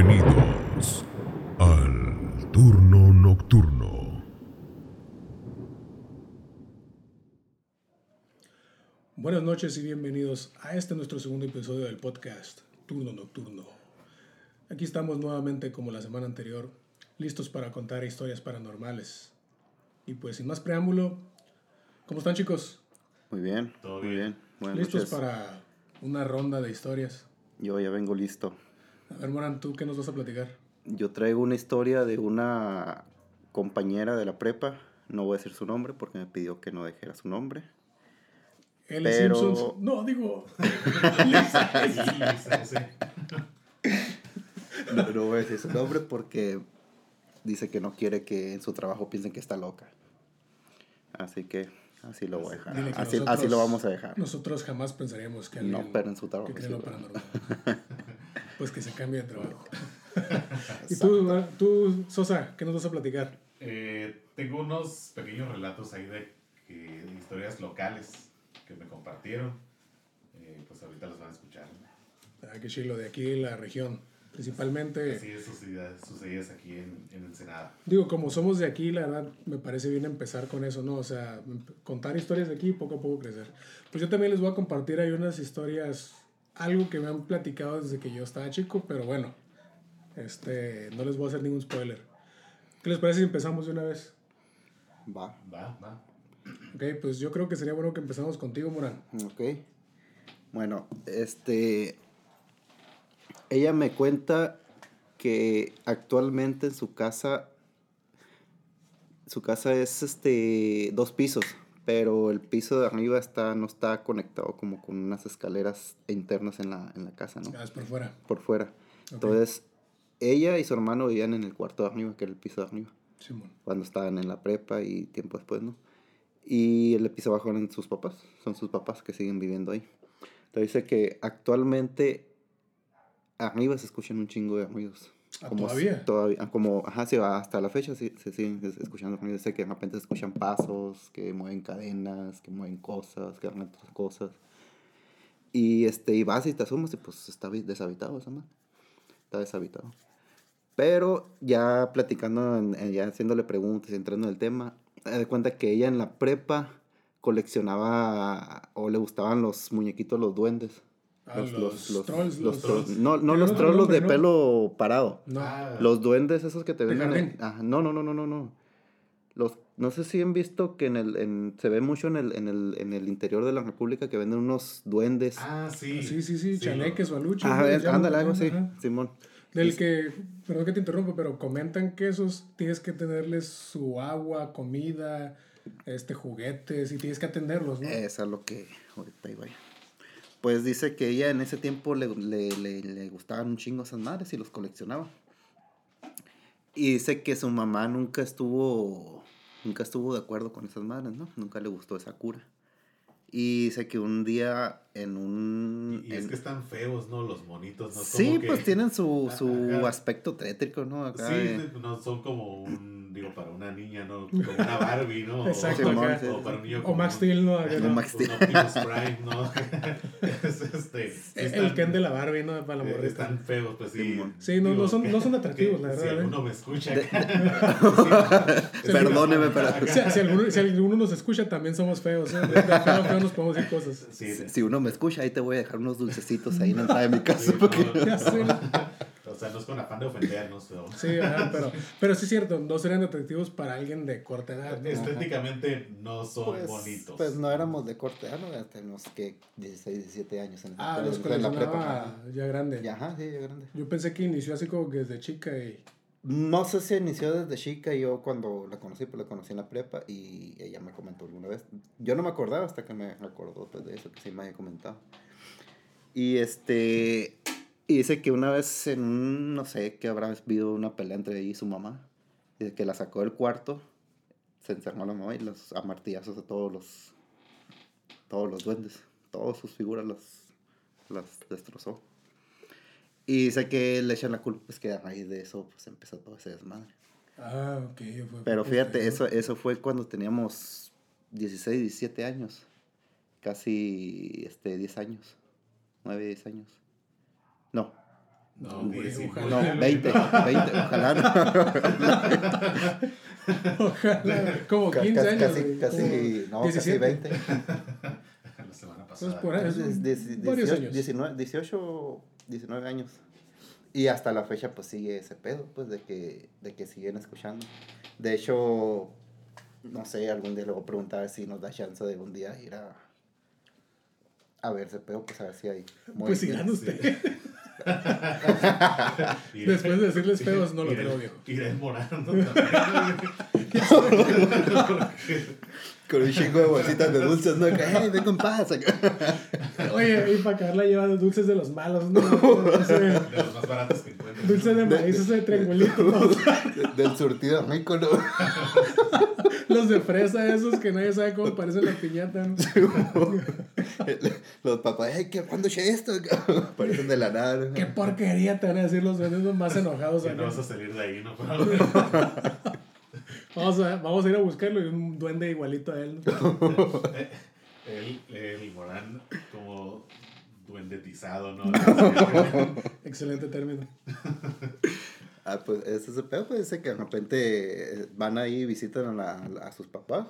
Bienvenidos al turno nocturno. Buenas noches y bienvenidos a este nuestro segundo episodio del podcast Turno Nocturno. Aquí estamos nuevamente como la semana anterior, listos para contar historias paranormales. Y pues sin más preámbulo, ¿cómo están chicos? Muy bien, Todo muy bien. bien. Buenas ¿Listos noches. para una ronda de historias? Yo ya vengo listo. A ver, Moran, ¿tú qué nos vas a platicar? Yo traigo una historia de una compañera de la prepa. No voy a decir su nombre porque me pidió que no dijera su nombre. Pero- Simpsons. No, digo. Sí, sí. No, no voy a decir su nombre porque dice que no quiere que en su trabajo piensen que está loca. Así que así lo voy a dejar. Así, nosotros- así lo vamos a dejar. Nosotros jamás pensaríamos que alguien No, pero en su trabajo. que sí, lo paranormal. pues que se cambie de trabajo. y tú, ah, tú, Sosa, ¿qué nos vas a platicar? Eh, tengo unos pequeños relatos ahí de, de historias locales que me compartieron. Eh, pues ahorita los van a escuchar. Ah, qué chilo, de aquí la región. Principalmente, Así es sucedidas, sucedidas aquí en, en Ensenada. digo, como somos de aquí, la verdad me parece bien empezar con eso, ¿no? O sea, emp- contar historias de aquí y poco a poco crecer. Pues yo también les voy a compartir ahí unas historias, algo que me han platicado desde que yo estaba chico, pero bueno, este, no les voy a hacer ningún spoiler. ¿Qué les parece si empezamos de una vez? Va. Va, va. Ok, pues yo creo que sería bueno que empezamos contigo, Morán. Ok. Bueno, este. Ella me cuenta que actualmente en su casa. Su casa es este. dos pisos. Pero el piso de arriba está, no está conectado como con unas escaleras internas en la, en la casa, ¿no? Ah, es por fuera. Por fuera. Ok. Entonces, ella y su hermano vivían en el cuarto de arriba, que era el piso de arriba Simón. cuando estaban en la prepa y tiempo después, ¿no? Y el piso abajo eran sus papás, son sus papás que siguen viviendo ahí. Entonces dice que actualmente arriba se escuchan un chingo de ruidos. Como ¿todavía? Todavía, ah, como, ajá, sí, hasta la fecha sí, se siguen es- escuchando ruidos. Dice que de repente se escuchan pasos, que mueven cadenas, que mueven cosas, que hacen otras cosas. Y, este, y vas y te asomas y pues está deshabitado esa madre. Está deshabitado. Pero ya platicando, en- ya haciéndole preguntas y entrando en el tema, me de cuenta que ella en la prepa coleccionaba o le gustaban los muñequitos, los duendes. Ah, los trolls, los- trolls. No, no los trolls los de nombre, ¿no? pelo parado. No. Ah, Los duendes esos que te ¿De venden. en- ajá, no, no, no, no, no, no. Los, no sé si han visto que en el, en, se ve mucho en el, en, el, en el interior de la República que venden unos duendes. ah, sí. Sí, sí, sí, chaneques o aluches. Ah, a ándale, algo así. Simón. Del Y- que, perdón que te interrumpo, pero comentan que esos tienes que tenerles su agua, comida, este, juguetes y tienes que atenderlos, ¿no? Es a lo que ahorita iba yo. Pues dice que ella en ese tiempo le, le, le, le gustaban un chingo esas madres y los coleccionaba. Y dice que su mamá nunca estuvo, nunca estuvo de acuerdo con esas madres, ¿no? Nunca le gustó esa cura. Y dice que un día en un... Y, y es que están feos, ¿no? Los monitos, ¿no? sí, Como que- pues tienen su, su Ajá. aspecto tétrico, ¿no? Acá Sí, de- no son como un, digo, para una niña, ¿no? Como una Barbie, ¿no? Exacto, o, acá. o para un niño O como Max un- Steel, ¿no? Acá, ¿no? Como Max Steel. Optimus Prime, ¿no? es este, sí El están- Ken de la Barbie, ¿no? Para la eh, morrita. Están feos, pues sí. Sí, no- no son- no son atractivos, la verdad, Si ¿eh? alguno me escucha. Perdóneme, pero- Si, si alguno, si alguno nos escucha, también somos feos, ¿eh? De, de feo nos podemos decir cosas. Sí, Si, si uno me escucha, ahí te voy a dejar unos dulcecitos ahí en la entrada de mi sí, casa. no, porque- Ya sé. O sea, no es con afán de ofendernos, pero Sí, ajá, pero, pero sí es cierto, no serían atractivos para alguien de corta edad. ¿no? estéticamente no son Pues, bonitos. pues no éramos de corte, ah, no, tenemos que 16, 17 años en Ah, los en coleccionaba ya grande. Ya, ajá, sí, ya grande. Yo pensé que inició así como que desde chica y... No sé si inició desde chica, yo cuando la conocí, pues la conocí en la prepa y ella me comentó alguna vez. Yo no me acordaba hasta que me acordó pues, de eso, que sí me había comentado. Y este, y dice que una vez en un, no sé, que habrá habido una pelea entre ella y su mamá, y que la sacó del cuarto, se encerró la mamá y los a martillazos a todos los, todos los duendes, todas sus figuras las, las destrozó. Y dice que le echan la culpa, pues que a raíz de eso pues empezó todo ese desmadre. Ah, ok. fue- Pero fíjate, eso, eso fue cuando teníamos 16, 17 años. Casi este, 10 años. 9, 10 años. No, No, No, güey, 19. ojalá. No, 20, 20, ojalá no. Ojalá. Como Ca- 15 casi, años. casi, güey, casi, no, casi 17. 20. La semana Entonces, pasada. por ahí, de- de- varios 18, años. 19, 18, 19 años. Y hasta la fecha pues sigue ese pedo, pues de que, de que siguen escuchando. De hecho, no sé, algún día a preguntar si nos da chance de un día ir a, a ver ese pedo, pues a ver si hay... Pues si movimiento. gana usted. Y- Después de decirles feos, no lo creo, viejo. Iré morando Con un chingo de bolsitas de dulces, ¿no? Que, "Hey, ven con paz. acá". Oye, y para acabarla lleva los dulces de los malos, ¿no? De los más baratos que encuentro. dulce de maíz, ese de triangulito, ¿no? De- Del surtido rico, ¿no? Los de fresa, esos que nadie sabe cómo parecen la piñata, ¿no? Los papás, hey, ¿qué, ¿cuándo eché esto? Parecen de la nada. ¿no? Qué porquería te van a decir los vendidos más enojados. Que no vas a salir de ahí, ¿no? Vamos, a, vamos a ir a buscarlo y un duende igualito a él. ¿no? el, el Morán como duendetizado, ¿no? Excelente término. Ah, pues ese es el pedo, pues dice que de repente eh, van ahí y visitan a, la- a sus papás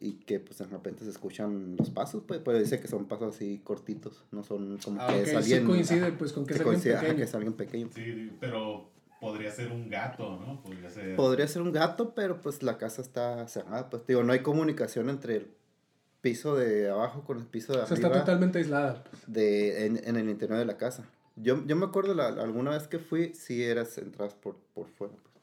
y que pues de repente se escuchan los pasos, pues, pero dice que son pasos así cortitos, no son como Ah, que ok, es sí alguien... coincide, ajá, pues, con que que es alguien coincide, ajá, pequeño. que es alguien pequeño. Sí, pero podría ser un gato, ¿no? Podría ser. Podría ser un gato, pero pues la casa está cerrada, pues digo, no hay comunicación entre el piso de abajo con el piso de O sea, arriba está totalmente aislada. de, en, en el interior de la casa. Yo, yo me acuerdo la, alguna vez que fui, si eras entras por, por fuera. pues.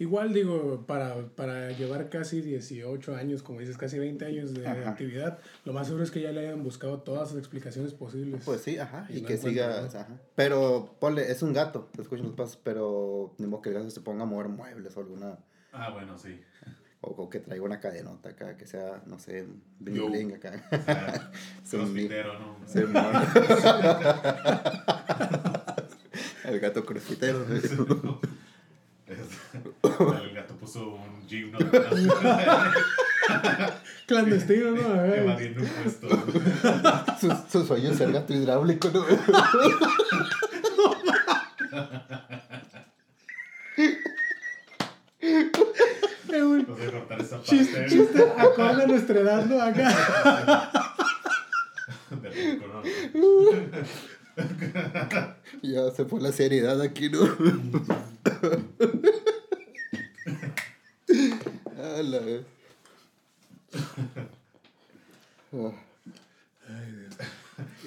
Igual digo, para, para llevar casi 18 años, como dices, casi 20 años de Ajá. actividad, lo más seguro es que ya le hayan buscado todas las explicaciones posibles. Pues sí, ajá, Y y, no que siga, ajá. Pero, ponle, es un gato, te escuchan los pasos, pero ni modo que el gato se ponga a mover muebles o alguna, Ah, bueno, sí. o, o que traiga una cadenota acá, que sea, no sé, bling bling acá. O sea, crossfitero, ¿no? Mon. el gato crufitero. El gato puso un gym, ¿no? Clandestino, ¿no? A ver. Evadiendo un puesto. Su, su sueño es ser gato hidráulico, ¿no? Eh, Vamos a cortar esa Chiste, parte. chiste, acorde a nuestra edad, ¿no? Acá. De rico, ¿no? Ya se fue la seriedad aquí, ¿no? A la vez. Ah.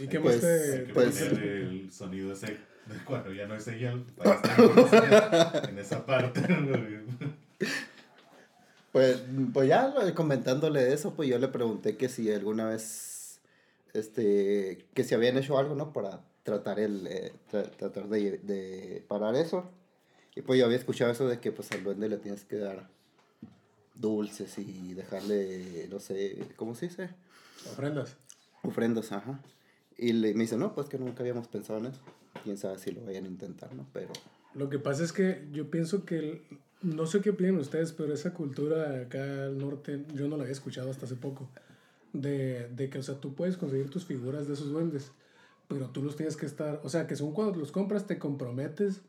¿Y qué Pues, más te.? Hay que Pues- poner el sonido ese de cuando ya no hay señal para estar en esa parte. Pues, pues ya comentándole eso, pues yo le pregunté que si alguna vez, este, que si habían hecho algo, ¿no? Para tratar el, eh, tra- tratar de, de parar eso. Y pues yo había escuchado eso de que pues al duende le tienes que dar dulces y dejarle, no sé, ¿cómo se dice? Ofrendas. Ofrendas, ajá. Y le, me dice, no, pues que nunca habíamos pensado en eso. Quién sabe si lo vayan a intentar, ¿no? Pero, Lo que pasa es que yo pienso que. el- no sé qué opinan ustedes, pero esa cultura acá al norte, yo no la había escuchado hasta hace poco. De, de que, o sea, tú puedes conseguir tus figuras de esos duendes, pero tú los tienes que estar. O sea, que según cuando los compras, te comprometes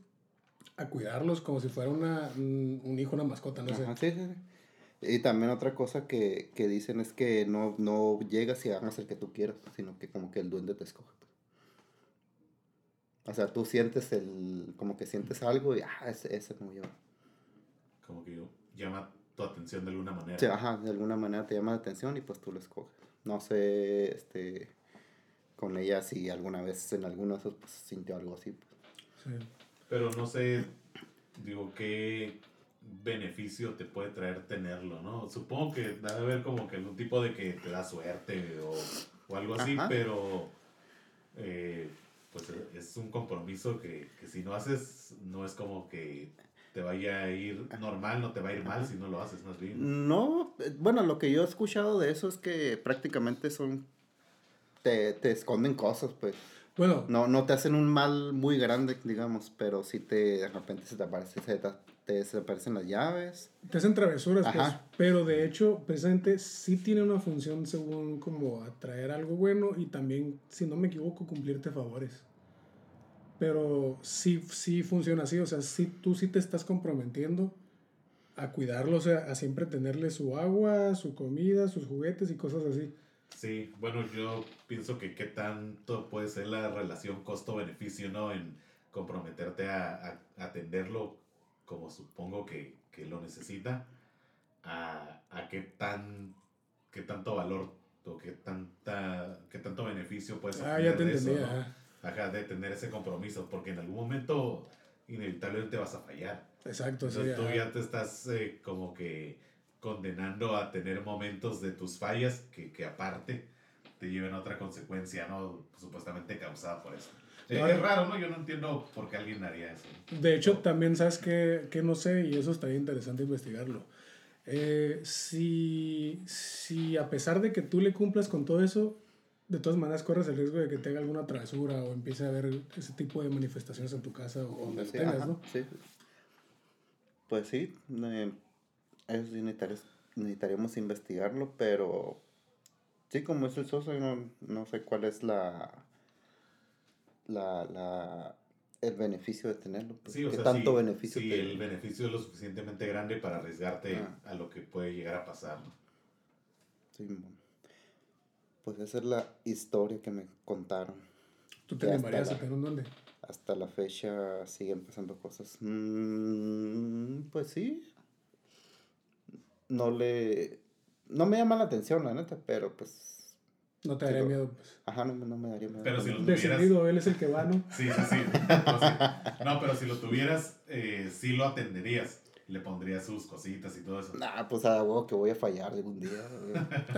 a cuidarlos como si fuera una, un, hijo, una mascota, no sé. Ajá, sí, sí, sí. Y también otra cosa que, que dicen es que no, no llegas y hagas el que tú quieras, sino que como que el duende te escoge. pues. O sea, tú sientes el, como que sientes algo y, ah, ese, ese como yo. Como que llama tu atención de alguna manera. Sí, ajá, de alguna manera te llama la atención y pues tú lo escoges. No sé, este, con ella si alguna vez en alguno de esos pues sintió algo así. pues. Sí. Pero no sé, digo, qué beneficio te puede traer tenerlo, ¿no? Supongo que debe haber como que algún tipo de que te da suerte o, o algo así, Ajá. pero eh, pues es un compromiso que, que si no haces, no es como que te vaya a ir normal, no te va a ir mal si no lo haces, más bien. No, eh, bueno, lo que yo he escuchado de eso es que prácticamente son, te, te esconden cosas, pues. Bueno, No, no te hacen un mal muy grande, digamos, pero sí te, de repente se te aparece, se te, te desaparecen las llaves. te hacen travesuras, pues, pero de hecho, precisamente sí tiene una función según como atraer algo bueno y también, si no me equivoco, cumplirte favores. pero sí, sí funciona así, o sea, sí, tú sí te estás comprometiendo a cuidarlo, o sea, a siempre tenerle su agua, su comida, sus juguetes y cosas así. Sí, bueno, yo pienso que qué tanto puede ser la relación costo-beneficio, ¿no? En comprometerte a, a atenderlo como supongo que, que lo necesita, a, a qué, tan, qué tanto valor o qué, tanta, qué tanto beneficio puedes Ah, ya te de eso, entendí, ¿no? ajá. Ajá, de tener ese compromiso, porque en algún momento inevitablemente vas a fallar. Exacto, sí. Entonces tú ajá. ya te estás eh, como que condenando a tener momentos de tus fallas que, que aparte te lleven a otra consecuencia, ¿no? Supuestamente causada por eso. Es raro, ¿no? Yo no entiendo por qué alguien haría eso. De hecho, también sabes que, que no sé, y eso estaría interesante investigarlo. Eh, si, si a pesar de que tú le cumplas con todo eso, de todas maneras corres el riesgo de que te haga alguna travesura o empiece a haber ese tipo de manifestaciones en tu casa o donde Sí, tengas, ajá, ¿no? sí. Pues sí, eh, eso sí necesitaríamos investigarlo, pero sí, como es el socio, no, no sé cuál es la, la, la el beneficio de tenerlo. pues, Sí, o ¿Qué sea, tanto si, beneficio te- el beneficio es lo suficientemente grande para arriesgarte Ah. a lo que puede llegar a pasar, ¿no? Sí, bueno. Pues esa es la historia que me contaron. ¿Tú te animarías a un duende? Hasta la fecha siguen pasando cosas. Mm, pues sí. No le... No me llama la atención, la neta, pero pues... No te daría miedo, pues. Ajá, no, me- no me daría miedo. Pero si lo tuvieras... Decidido, él es el que va, ¿no? Sí, sí, sí. No, sí. No, pero si lo tuvieras, eh, sí lo atenderías. Le pondrías sus cositas y todo eso. Nah, pues a huevo que voy a fallar algún día.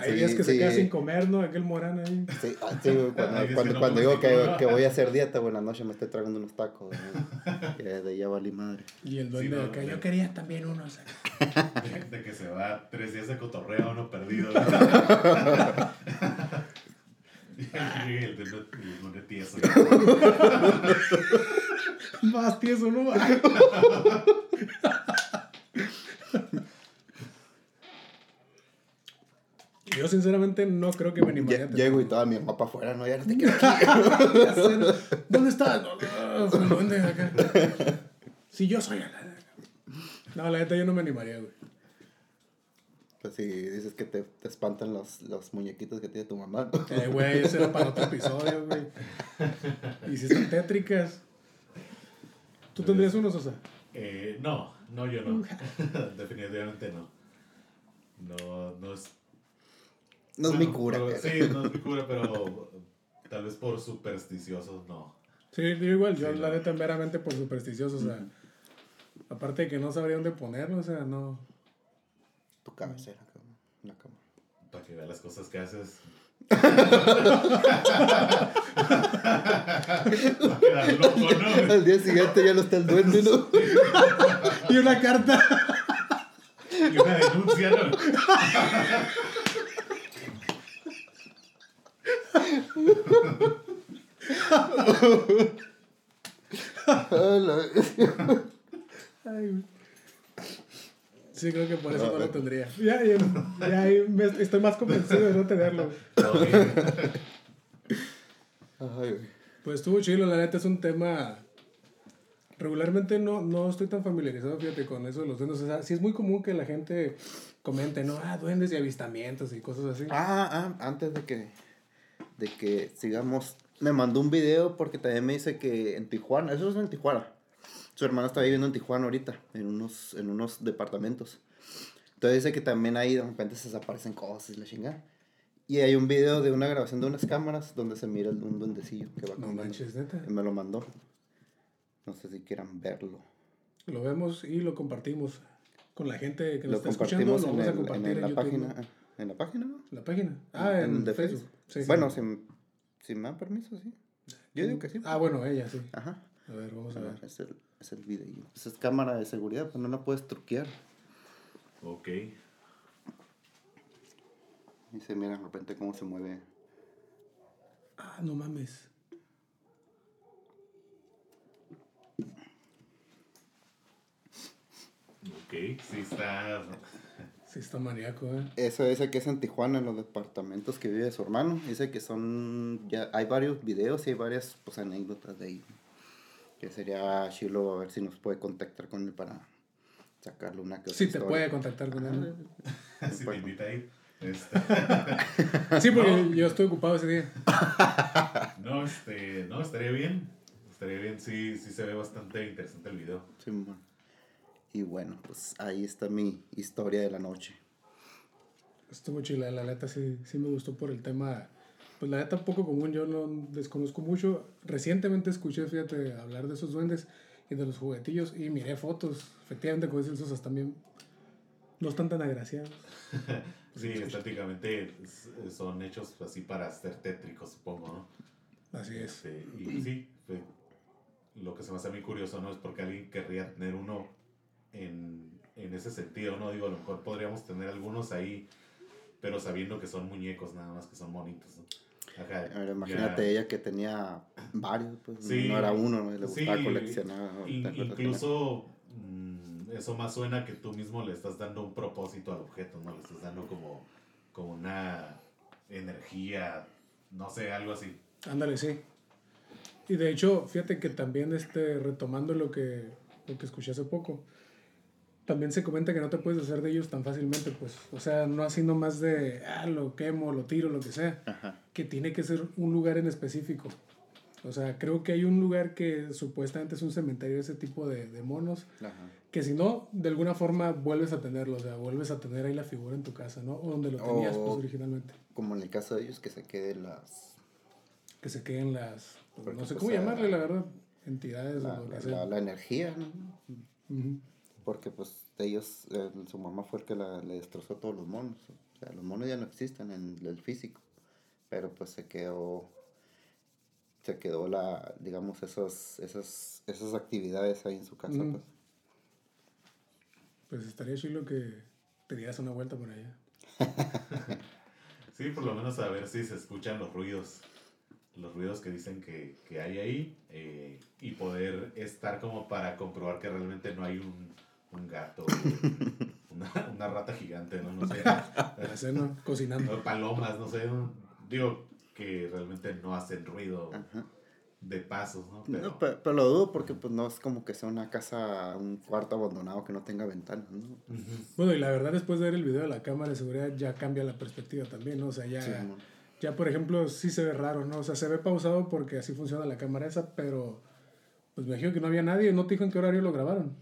Hay Sí, días que se queda sin comer, ¿no? Aquel morán ahí. Sí, ah, sí, cuando, que cuando, no cuando digo que, que voy a hacer dieta, buenas noches, me estoy tragando unos tacos. Que de ya valí madre. Y el duende Sí, no, acá, no. yo quería también uno. o sea. De, de que se va tres días de cotorreo, uno perdido. Y el de el lunes tieso. Más tieso, ¿no? Yo sinceramente no creo que me animaría Lle- a tener Llego y toda mi mamá para afuera, no, ya no te quiero aquí. ¿Dónde estás? Duende acá. Si yo soy el... No, la neta yo no me animaría, güey. Pues si dices que te, te espantan los, los muñequitos que tiene tu mamá. Eh, güey, ese era para otro episodio, güey. Y si están tétricas. ¿Tú tendrías unos, o sea? Eh, no, no, yo no. Definitivamente no. No, no es. No es bueno, mi cura. pero- sí, no es mi cura, pero tal vez por supersticiosos no. Sí, yo igual, yo Sí, la neta meramente por supersticioso, o sea, aparte de que no sabría dónde ponerlo, o sea, no. Tu cabecera, la cama. Para que vea las cosas que haces. Loco, ¿no? Al día siguiente ya no está el duende, ¿no? Y una carta. Y una denuncia, ¿no? Ay. Sí, creo que por eso no lo tendría. Ya, ya, ya me- estoy más convencido de no tenerlo. Pues estuvo chido, la neta es un tema. Regularmente no, no estoy tan familiarizado, fíjate, con eso de los duendes. O sea, sí es muy común que la gente comente, ¿no? Ah, duendes y avistamientos y cosas así. Ah, ah, antes de que, de que sigamos, me mandó un video porque también me dice que en Tijuana, eso es en Tijuana, su hermana está viviendo en Tijuana ahorita, en unos, en unos departamentos. Entonces dice que también ahí de repente se desaparecen cosas y la chingada. Y hay un video de una grabación de unas cámaras donde se mira un duendecillo que va No manches, neta. Y me lo mandó. No sé si quieran verlo. Lo vemos y lo compartimos con la gente que nos Lo está escuchando. Lo en, vamos a el- compartir en en, la YouTube, página. ¿no? ¿En la página, no? ¿La página? Ah, en, de Facebook. Sí, sí. Bueno, si, si me dan permiso, sí. Yo digo que sí. Ah, bueno, ella, sí. Ajá. A ver, vamos a A ver. ver, es el, es el video. Esa es cámara de seguridad, pues no la puedes truquear. Ok. Y se mira de repente cómo se mueve. Ah, no mames. Ok, sí está. Sí, está maníaco, ¿eh? Eso dice que es en Tijuana, en los departamentos que vive su hermano. Dice que son, ya hay varios videos y hay varias pues, anécdotas de ahí. Que sería chilo a ver si nos puede contactar con él para sacarle una que otra Sí, te historia. puede contactar con él. si te invita a ir. Este, Sí, porque No. yo estoy ocupado ese día. no, este, no, estaría bien. Estaría bien, sí, sí se ve bastante interesante el video. Sí, mon. Y bueno, pues ahí está mi historia de la noche. Estuvo chila, la neta sí, sí me gustó por el tema. Pues la neta poco común, yo no desconozco mucho. Recientemente escuché, fíjate, hablar de esos duendes y de los juguetillos y miré fotos. Efectivamente, como dicen Sosa, también no están tan agraciados. Sí, estéticamente s- son hechos así para ser tétricos, supongo, ¿no? Así es. Este, y sí, fue- lo que se me hace a mí curioso, ¿no? Es porque alguien querría tener uno en, en ese sentido, ¿no? Digo, a lo mejor podríamos tener algunos ahí, pero sabiendo que son muñecos, nada más que son bonitos, ¿no? Ajá, A ver, ya- imagínate ella que tenía varios, pues Sí. no era uno, ¿no? le Sí, gustaba coleccionar. ¿Te acuerdas? incluso mm, eso más suena que tú mismo le estás dando un propósito al objeto, ¿no? Le estás dando como, como una energía, no sé, algo así. Ándale, sí. Y de hecho, fíjate que también este, retomando lo que, lo que escuché hace poco, también se comenta que no te puedes hacer de ellos tan fácilmente, pues. O sea, no así nomás de, ah, lo quemo, lo tiro, lo que sea. Ajá. Que tiene que ser un lugar en específico. O sea, creo que hay un lugar que supuestamente es un cementerio de ese tipo de, de monos, Ajá. que si no, de alguna forma vuelves a tenerlo, o sea, vuelves a tener ahí la figura en tu casa, ¿no? O donde lo tenías, pues, O- originalmente. Como en el caso de ellos, que se queden las, Que se queden las, pues, Porque, no sé pues, cómo llamarle, la verdad, entidades la, o lo la, que sea. la- la energía, ¿no? Ujú. Porque pues ellos, eh, su mamá fue el que la, le destrozó todos los monos. O sea, los monos ya no existen en el físico. Pero pues se quedó, se quedó la, digamos, esos, esas, esas actividades ahí en su casa. Pues. Pues estaría chido que te dieras una vuelta por allá. Sí, por lo menos a ver si se escuchan los ruidos, los ruidos que dicen que, que hay ahí eh, y poder estar como para comprobar que realmente no hay un, un gato, un- una, una rata gigante, ¿no? No sé, Para hacer, ¿no? Cocinando. palomas, no sé, un- digo que realmente no hacen ruido Ajá. de pasos, ¿no? Pero, No, pe- pero, lo dudo porque pues no es como que sea una casa, un cuarto abandonado que no tenga ventanas, ¿no? Bueno, y la verdad, después de ver el video de la cámara de seguridad, ya cambia la perspectiva también, ¿no? O sea, ya, Sí, ya por ejemplo, sí se ve raro, ¿no? O sea, se ve pausado porque así funciona la cámara esa, pero pues me imagino que no había nadie, no te dijo en qué horario lo grabaron.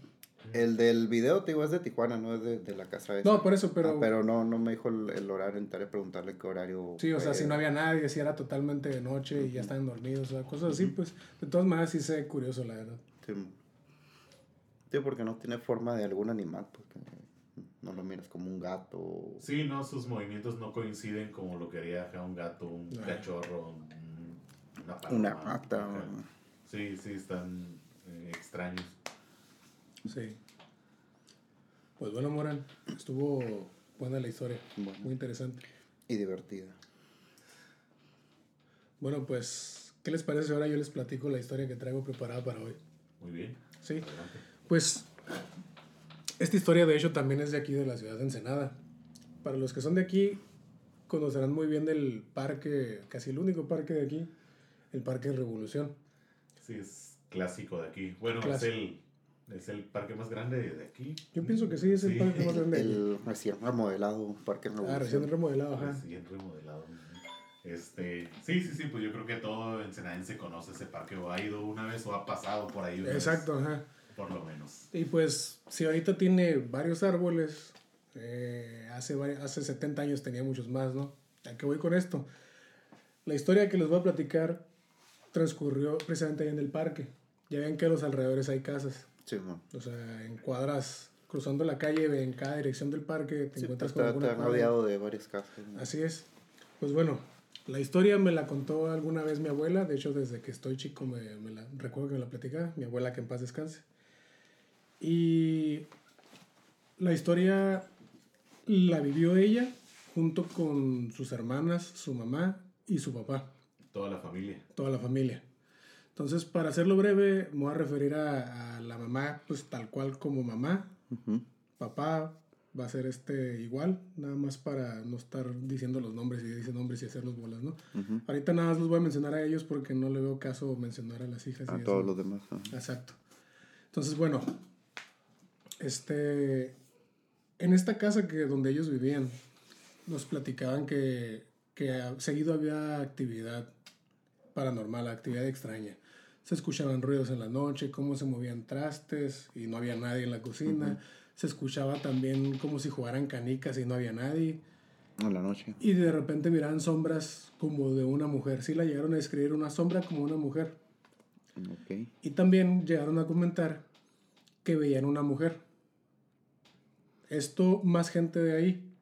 El del video, te digo, es de Tijuana, no es de, de la casa esa. No, por eso, pero- Ah, pero no, no me dijo el, el horario, intentaré preguntarle qué horario. Sí, o sea, si no había nadie, si era totalmente de noche y ya estaban dormidos, o sea, cosas así, pues de todas maneras sí sé curioso, la verdad. Sí, Sí, porque no tiene forma de algún animal, porque no lo miras como un gato. Sí, no, sus movimientos no coinciden como lo que haría acá un gato, un cachorro, un- una paloma. Una o- Sí, sí, están eh, extraños. Sí. Pues bueno, Moran, estuvo buena la historia, Bueno. muy interesante. Y divertida. Bueno, pues, ¿qué les parece ahora yo les platico la historia que traigo preparada para hoy? Muy bien. Sí, Adelante. pues esta historia de hecho también es de aquí de la ciudad de Ensenada. Para los que son de aquí, conocerán muy bien del parque, casi el único parque de aquí, el Parque Revolución. Sí, es clásico de aquí. Bueno, Clásico. es el, es el parque más grande de aquí. Yo pienso que sí, es el Sí. parque más grande de aquí. El recién remodelado Parque Ah, Revolución. recién remodelado, ajá. Recién remodelado. Este, sí, sí, sí, pues yo creo que todo ensenadense conoce ese parque o ha ido una vez o ha pasado por ahí una vez, Exacto, ajá. por lo menos. Y pues, si ahorita tiene varios árboles, eh, hace, hace 70 años tenía muchos más, ¿no? ¿A qué voy con esto? La historia que les voy a platicar transcurrió precisamente ahí en el parque. Ya ven que a los alrededores hay casas. Sí, mo. O sea, en cuadras, cruzando la calle, en cada dirección del parque, te Sí, encuentras está, con alguna rodeado de varias casas. ¿no? Así es. Pues bueno, la historia me la contó alguna vez mi abuela. De hecho, desde que estoy chico me, me la recuerdo que me la platicaba. Mi abuela que en paz descanse. Y la historia la vivió ella junto con sus hermanas, su mamá y su papá, Toda la familia. toda la familia. Entonces, para hacerlo breve, me voy a referir a, a la mamá, pues tal cual como mamá, papá, va a ser este igual, nada más para no estar diciendo los nombres y dicen nombres y hacerlos bolas, ¿no? Ahorita nada más los voy a mencionar a ellos porque no le veo caso mencionar a las hijas. y A eso. todos los demás. Exacto. Entonces, bueno, este, en esta casa que donde ellos vivían, nos platicaban que, que seguido había actividad paranormal, actividad extraña. Se escuchaban ruidos en la noche, cómo se movían trastes y no había nadie en la cocina. Se escuchaba también como si jugaran canicas y no había nadie. En la noche. Y de repente miraban sombras como de una mujer. Sí la llegaron a describir una sombra como una mujer. Ok. Y también llegaron a comentar que veían una mujer. Esto, más gente de ahí.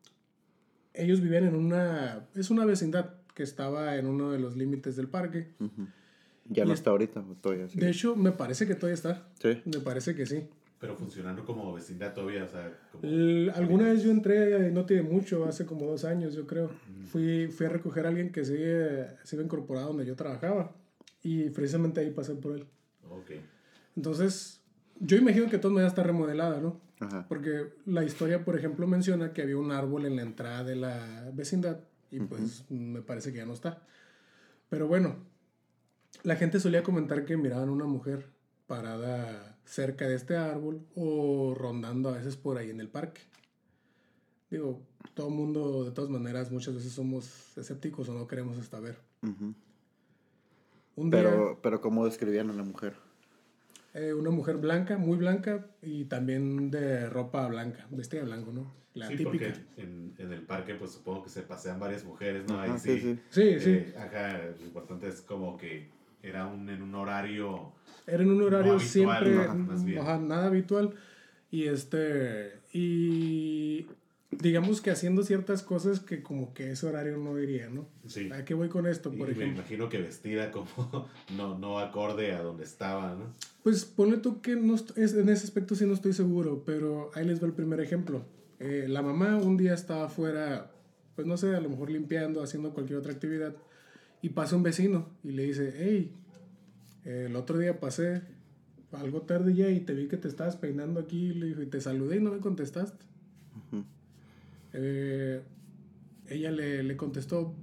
Ellos vivían en una... Es una vecindad que estaba en uno de los límites del parque. Ujú. Ya no es- está ahorita, todavía sí. De hecho, me parece que todavía está. Sí. Me parece que sí. Pero funcionando como vecindad todavía, o sea, como... Alguna vez yo entré, no tiene mucho, hace como dos años yo creo. Fui, fui a recoger a alguien que se, se iba incorporado donde yo trabajaba. Y precisamente ahí pasé por él. Ok. Entonces, yo imagino que de todas maneras está remodelada, ¿no? Ajá. Porque la historia, por ejemplo, menciona que había un árbol en la entrada de la vecindad y pues me parece que ya no está. Pero bueno, la gente solía comentar que miraban una mujer parada cerca de este árbol o rondando a veces por ahí en el parque. Digo, todo el mundo, de todas maneras, muchas veces somos escépticos o no queremos hasta ver. Un día, Pero, pero ¿cómo describían a la mujer? eh, una mujer blanca, muy blanca y también de ropa blanca, vestida de blanco, ¿no? La sí, típica. porque en, en el parque, pues supongo que se pasean varias mujeres, ¿no? Ahí Ajá, sí. sí, sí. Sí, sí. eh, Acá lo importante es como que era un, en un horario... Era en un horario habitual, siempre, ajá, más bien. ajá, nada habitual. Y este, y digamos que haciendo ciertas cosas que como que ese horario no diría, ¿no? Sí. ¿A qué voy con esto, Y por me ejemplo? imagino que vestida como no, no acorde a donde estaba, ¿no? Pues ponle tú que no es, en ese aspecto sí no estoy seguro, pero ahí les va el primer ejemplo. Eh, la mamá un día estaba afuera, pues no sé, a lo mejor limpiando, haciendo cualquier otra actividad, y pasa un vecino y le dice, hey, el otro día pasé algo tarde ya y te vi que te estabas peinando aquí y te saludé y no me contestaste. Eh, ella le, le contestó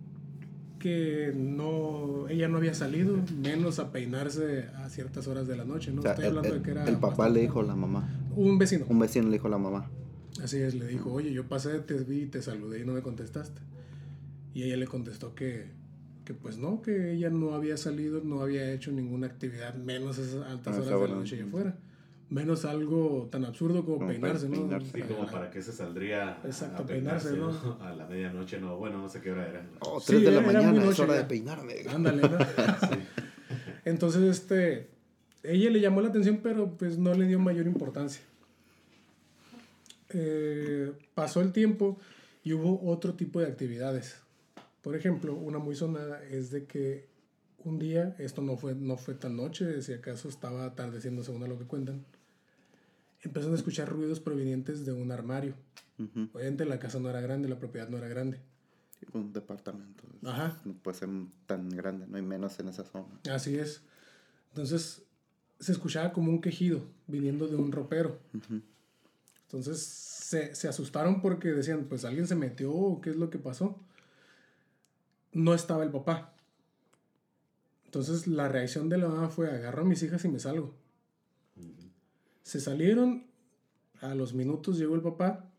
que no, ella no había salido, menos a peinarse a ciertas horas de la noche, ¿no? O sea, Estoy el, hablando el- de que era... el papá bastante- le dijo a la mamá. Un vecino. Un vecino le dijo a la mamá. Así es, le dijo, oye, yo pasé, te vi, te saludé y no me contestaste. Y ella le contestó que, que pues no, que ella no había salido, no había hecho ninguna actividad, menos esas altas Ah, horas esa de la noche allá afuera. Menos algo tan absurdo como Como peinarse, ¿no? peinarse. Sí, como para que se saldría a- Exacto, a peinarse, peinarse, ¿no? A la medianoche, no, bueno, no sé qué hora era. Oh, Sí, 3 de la era- era muy mañana, es noche hora ya. de peinarme. Ándale, ¿no? Entonces, este, ella le llamó la atención, pero pues no le dio mayor importancia. Eh, pasó el tiempo y hubo otro tipo de actividades. Por ejemplo, una muy sonada es de que un día, esto no fue, no fue tan noche, si acaso estaba atardeciendo según a lo que cuentan, empezaron a escuchar ruidos provenientes de un armario. Ujú. Obviamente la casa no era grande, la propiedad no era grande. Un departamento. Ajá. No puede ser tan grande, no hay menos en esa zona. Así es. Entonces se escuchaba como un quejido viniendo de un ropero. Ujú. Entonces se, se asustaron porque decían, pues alguien se metió qué es lo que pasó. No estaba el papá. Entonces la reacción de la mamá fue, agarro a mis hijas y me salgo. Se salieron, a los minutos llegó el papá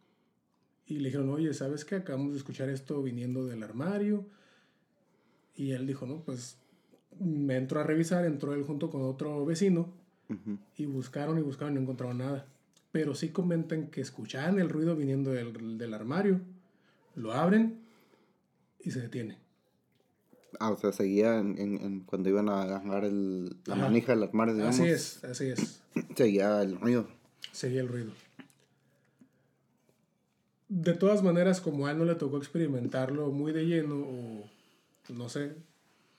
y le dijeron, oye, ¿sabes qué? Acabamos de escuchar esto viniendo del armario. Y él dijo, no, pues me entró a revisar, entró él junto con otro vecino y buscaron y buscaron y no encontraron nada. Pero sí comentan que escuchaban el ruido viniendo del, del armario, lo abren y se detiene. Ah, o sea, seguía en, en- en cuando iban a agarrar el, la Ajá. manija del armario, digamos. Así es, así es. Seguía el ruido. Seguía el ruido. De todas maneras, como a él no le tocó experimentarlo muy de lleno, o no sé,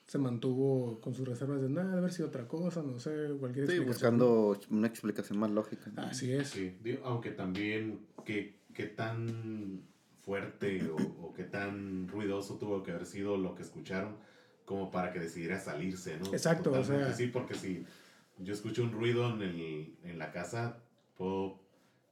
se mantuvo con sus reservas de nada, haber sido otra cosa, no sé, cualquier Sí, explicación. buscando una explicación más lógica. ¿no? Así es. Sí, aunque también qué, qué tan fuerte o, o qué tan ruidoso tuvo que haber sido lo que escucharon como para que decidiera salirse, ¿no? Exacto, o sea- Sí, porque si yo escucho un ruido en, el, en la casa, puedo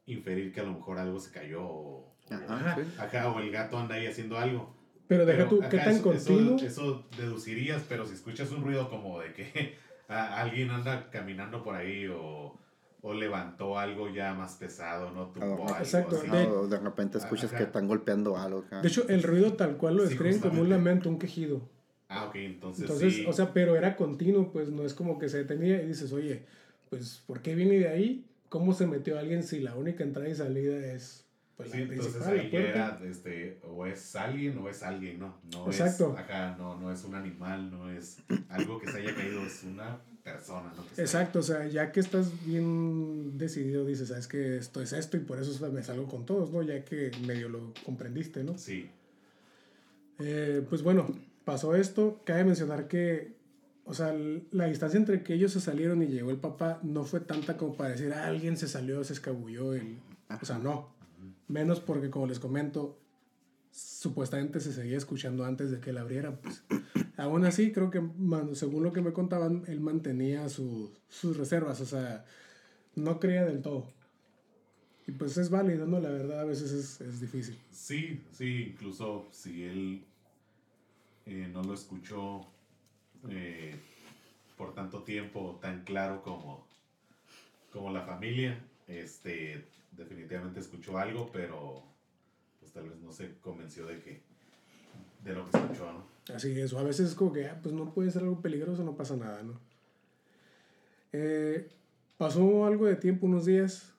inferir que a lo mejor algo se cayó o, Ajá, sí. ajá, o el gato anda ahí haciendo algo. Pero deja tú, ¿qué tan eso- continuo? Eso, eso deducirías, pero si escuchas un ruido como de que a- alguien anda caminando por ahí o, o levantó algo ya más pesado, ¿no? Tumbó Ah, algo exacto. así. De- No, de repente escuchas Ajá. que están golpeando algo acá. De hecho, el ruido tal cual lo Sí, describen como un lamento, un quejido. Ah, ok, entonces, Entonces, sí. o sea, pero era continuo, pues no es como que se detenía y dices, oye, pues, ¿por qué viene de ahí? ¿Cómo se metió alguien si la única entrada y salida es pues, Sí, la entonces ahí era, este, o es alguien o es alguien, ¿no? No Exacto. es, acá no, no es un animal, no es algo que se haya caído, es una Exacto, o sea, ya que estás bien decidido, dices, sabes que esto es esto y por eso me salgo con todos, ¿no? Ya que medio lo comprendiste, ¿no? Sí, Eh, pues bueno, pasó esto. Cabe mencionar que, o sea, la distancia entre que ellos se salieron y llegó el papá no fue tanta como para decir, "Ah, alguien se salió, se escabulló. El... O sea, no. Menos porque, como les comento, supuestamente se seguía escuchando antes de que él abriera. Pues. Aún así, creo que, según lo que me contaban, él mantenía su- sus reservas. O sea, no creía del todo. Y pues es válido, ¿no? La verdad, a veces es, es difícil. sí, sí, incluso si él eh, no lo escuchó eh, por tanto tiempo tan claro como, como la familia, este, definitivamente escuchó algo, pero pues tal vez no se convenció de que de lo que escuchó, ¿no? Así es, o a veces es como que, ah, pues no puede ser algo peligroso, no pasa nada, ¿no? Eh, pasó algo de tiempo, unos días,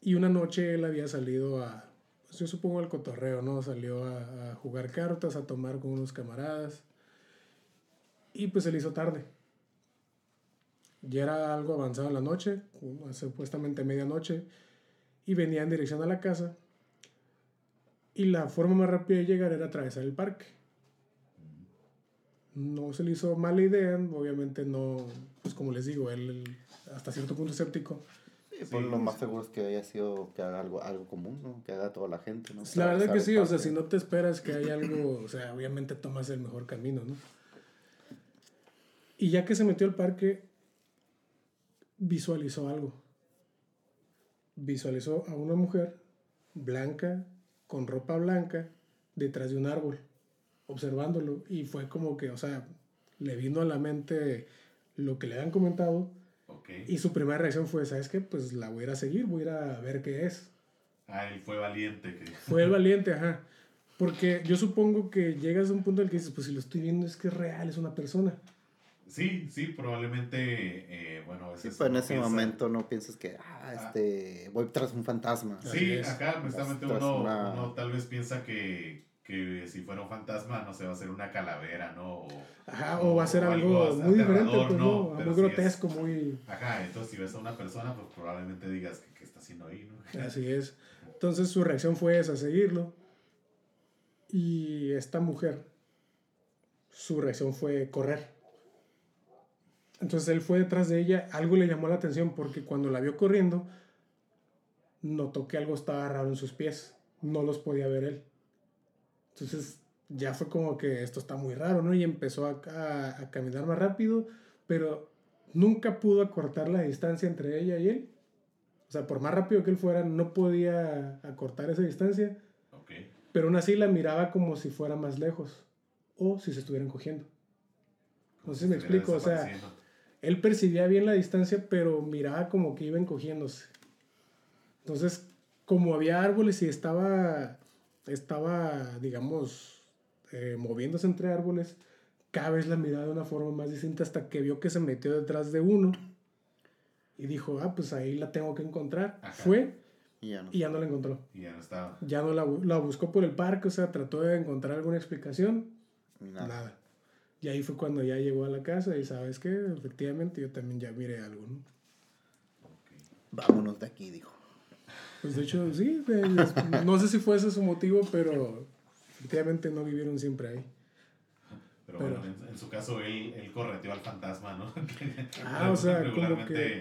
y una noche él había salido a, pues yo supongo al cotorreo, ¿no? Salió a, a jugar cartas, a tomar con unos camaradas, y pues se le hizo tarde. Ya era algo avanzado en la noche, supuestamente medianoche, y venía en dirección a la casa, y la forma más rápida de llegar era atravesar el parque no se le hizo mala idea, obviamente no, pues como les digo, él hasta cierto punto escéptico. Sí, pues Sí, lo más sí. seguro es que haya sido que haga algo, algo común, ¿no? Que haga toda la gente, ¿no? Pues, La verdad que sí, o sea, si no te esperas que hay algo, o sea, obviamente tomas el mejor camino, ¿no? Y ya que se metió al parque, visualizó algo. Visualizó a una mujer blanca, con ropa blanca, detrás de un árbol, observándolo. Y fue como que, o sea, le vino a la mente lo que le habían comentado. Y su primera reacción fue, ¿sabes qué? Pues la voy a ir a seguir, voy a ir a ver qué es. Ah, él fue valiente. Que... Fue el valiente, ajá. Porque yo supongo que llegas a un punto en el que dices, pues si lo estoy viendo es que es real, es una persona. Sí, sí, probablemente, eh, bueno, a Sí, veces pues en ese piensa- momento no piensas que, ah, este, voy tras un fantasma. Sí, es. acá precisamente uno, una- uno tal vez piensa que, que si fuera un fantasma, no sé, va a ser una calavera, ¿no? O, Ajá, o va a ser algo, algo muy diferente, pues ¿no? Pero muy es- grotesco, muy... Ajá, entonces si ves a una persona, pues probablemente digas que, que está haciendo ahí, ¿no? Así es. Entonces su reacción fue esa, seguirlo. Y esta mujer, su reacción fue correr. Entonces él fue detrás de ella, algo le llamó la atención porque cuando la vio corriendo, notó que algo estaba raro en sus pies, no los podía ver él. Entonces ya fue como que esto está muy raro, ¿no? Y empezó a, a- a caminar más rápido, pero nunca pudo acortar la distancia entre ella y él. O sea, por más rápido que él fuera, no podía acortar esa distancia, pero aún así la miraba como si fuera más lejos o si se estuvieran cogiendo. No sé si me explico, o sea. Él percibía bien la distancia, pero miraba como que iban cogiéndose. Entonces, como había árboles y estaba, estaba digamos, eh, moviéndose entre árboles, cada vez la miraba de una forma más distinta hasta que vio que se metió detrás de uno y dijo, ah, pues ahí la tengo que encontrar. Ajá. Fue Y ya no. y ya no la encontró. Y ya no estaba. Ya no la, la buscó por el parque, o sea, trató de encontrar alguna explicación, nada. nada. Y ahí fue cuando ya llegó a la casa y sabes que efectivamente yo también ya miré algo, ¿no? Vámonos de aquí, dijo. Pues de hecho, sí, no sé si fue ese su motivo, pero efectivamente no vivieron siempre ahí. Pero, Pero- bueno, en, en su caso él, él correteó al fantasma, ¿no? Ah, o sea, como Regularmente que-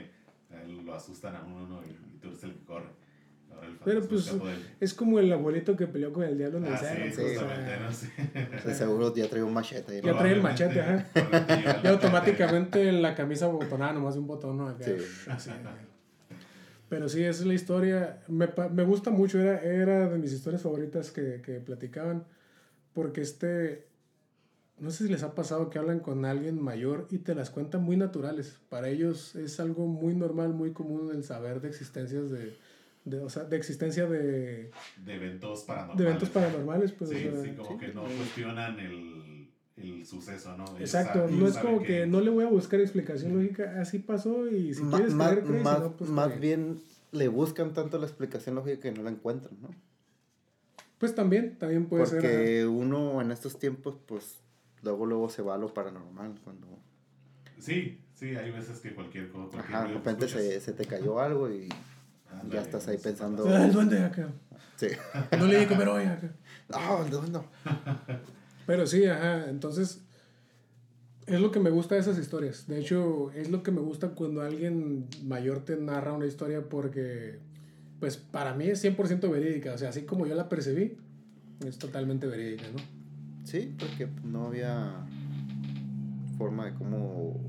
eh, lo asustan a uno, ¿no? Y, y tú eres el que corre. Ahora el Pero pues es como el abuelito que peleó con el diablo en el Ah, sí, pues, o justamente, sea. Sí. Seguro ya trae un machete. Ya trae el machete, ajá. Y automáticamente la camisa botonada, nomás de un botón, ¿no? Acá, Sí. así. Pero sí, esa es la historia. Me, me gusta mucho, era, era de mis historias favoritas que, que platicaban. Porque este. No sé si les ha pasado que hablan con alguien mayor y te las cuentan muy naturales. Para ellos es algo muy normal, muy común el saber de existencias de. De o sea, de existencia de, De eventos paranormales. de eventos paranormales. Pues, Sí, o sea, sí, como que no cuestionan el, el suceso, ¿no? Ellos Exacto, saben- no es como que no le voy a buscar explicación lógica, así pasó y si Ma- quieres más, creer, crees, más- no, pues más cree. bien le buscan tanto la explicación lógica que no la encuentran, ¿no? Pues también, también puede ser. ajá. Porque uno en estos tiempos, pues, luego luego se va a lo paranormal. Cuando, Sí, sí, hay veces que cualquier cosa. ajá, de que repente se, se te cayó algo y ya estás ahí pensando. El duende acá. Sí. No le di comer hoy acá. No, no, no. Pero sí, ajá, entonces es lo que me gusta de esas historias. De hecho, es lo que me gusta cuando alguien mayor te narra una historia porque, pues para mí es 100% verídica. O sea, así como yo la percibí, es totalmente verídica, ¿no? Sí, porque no había forma de cómo,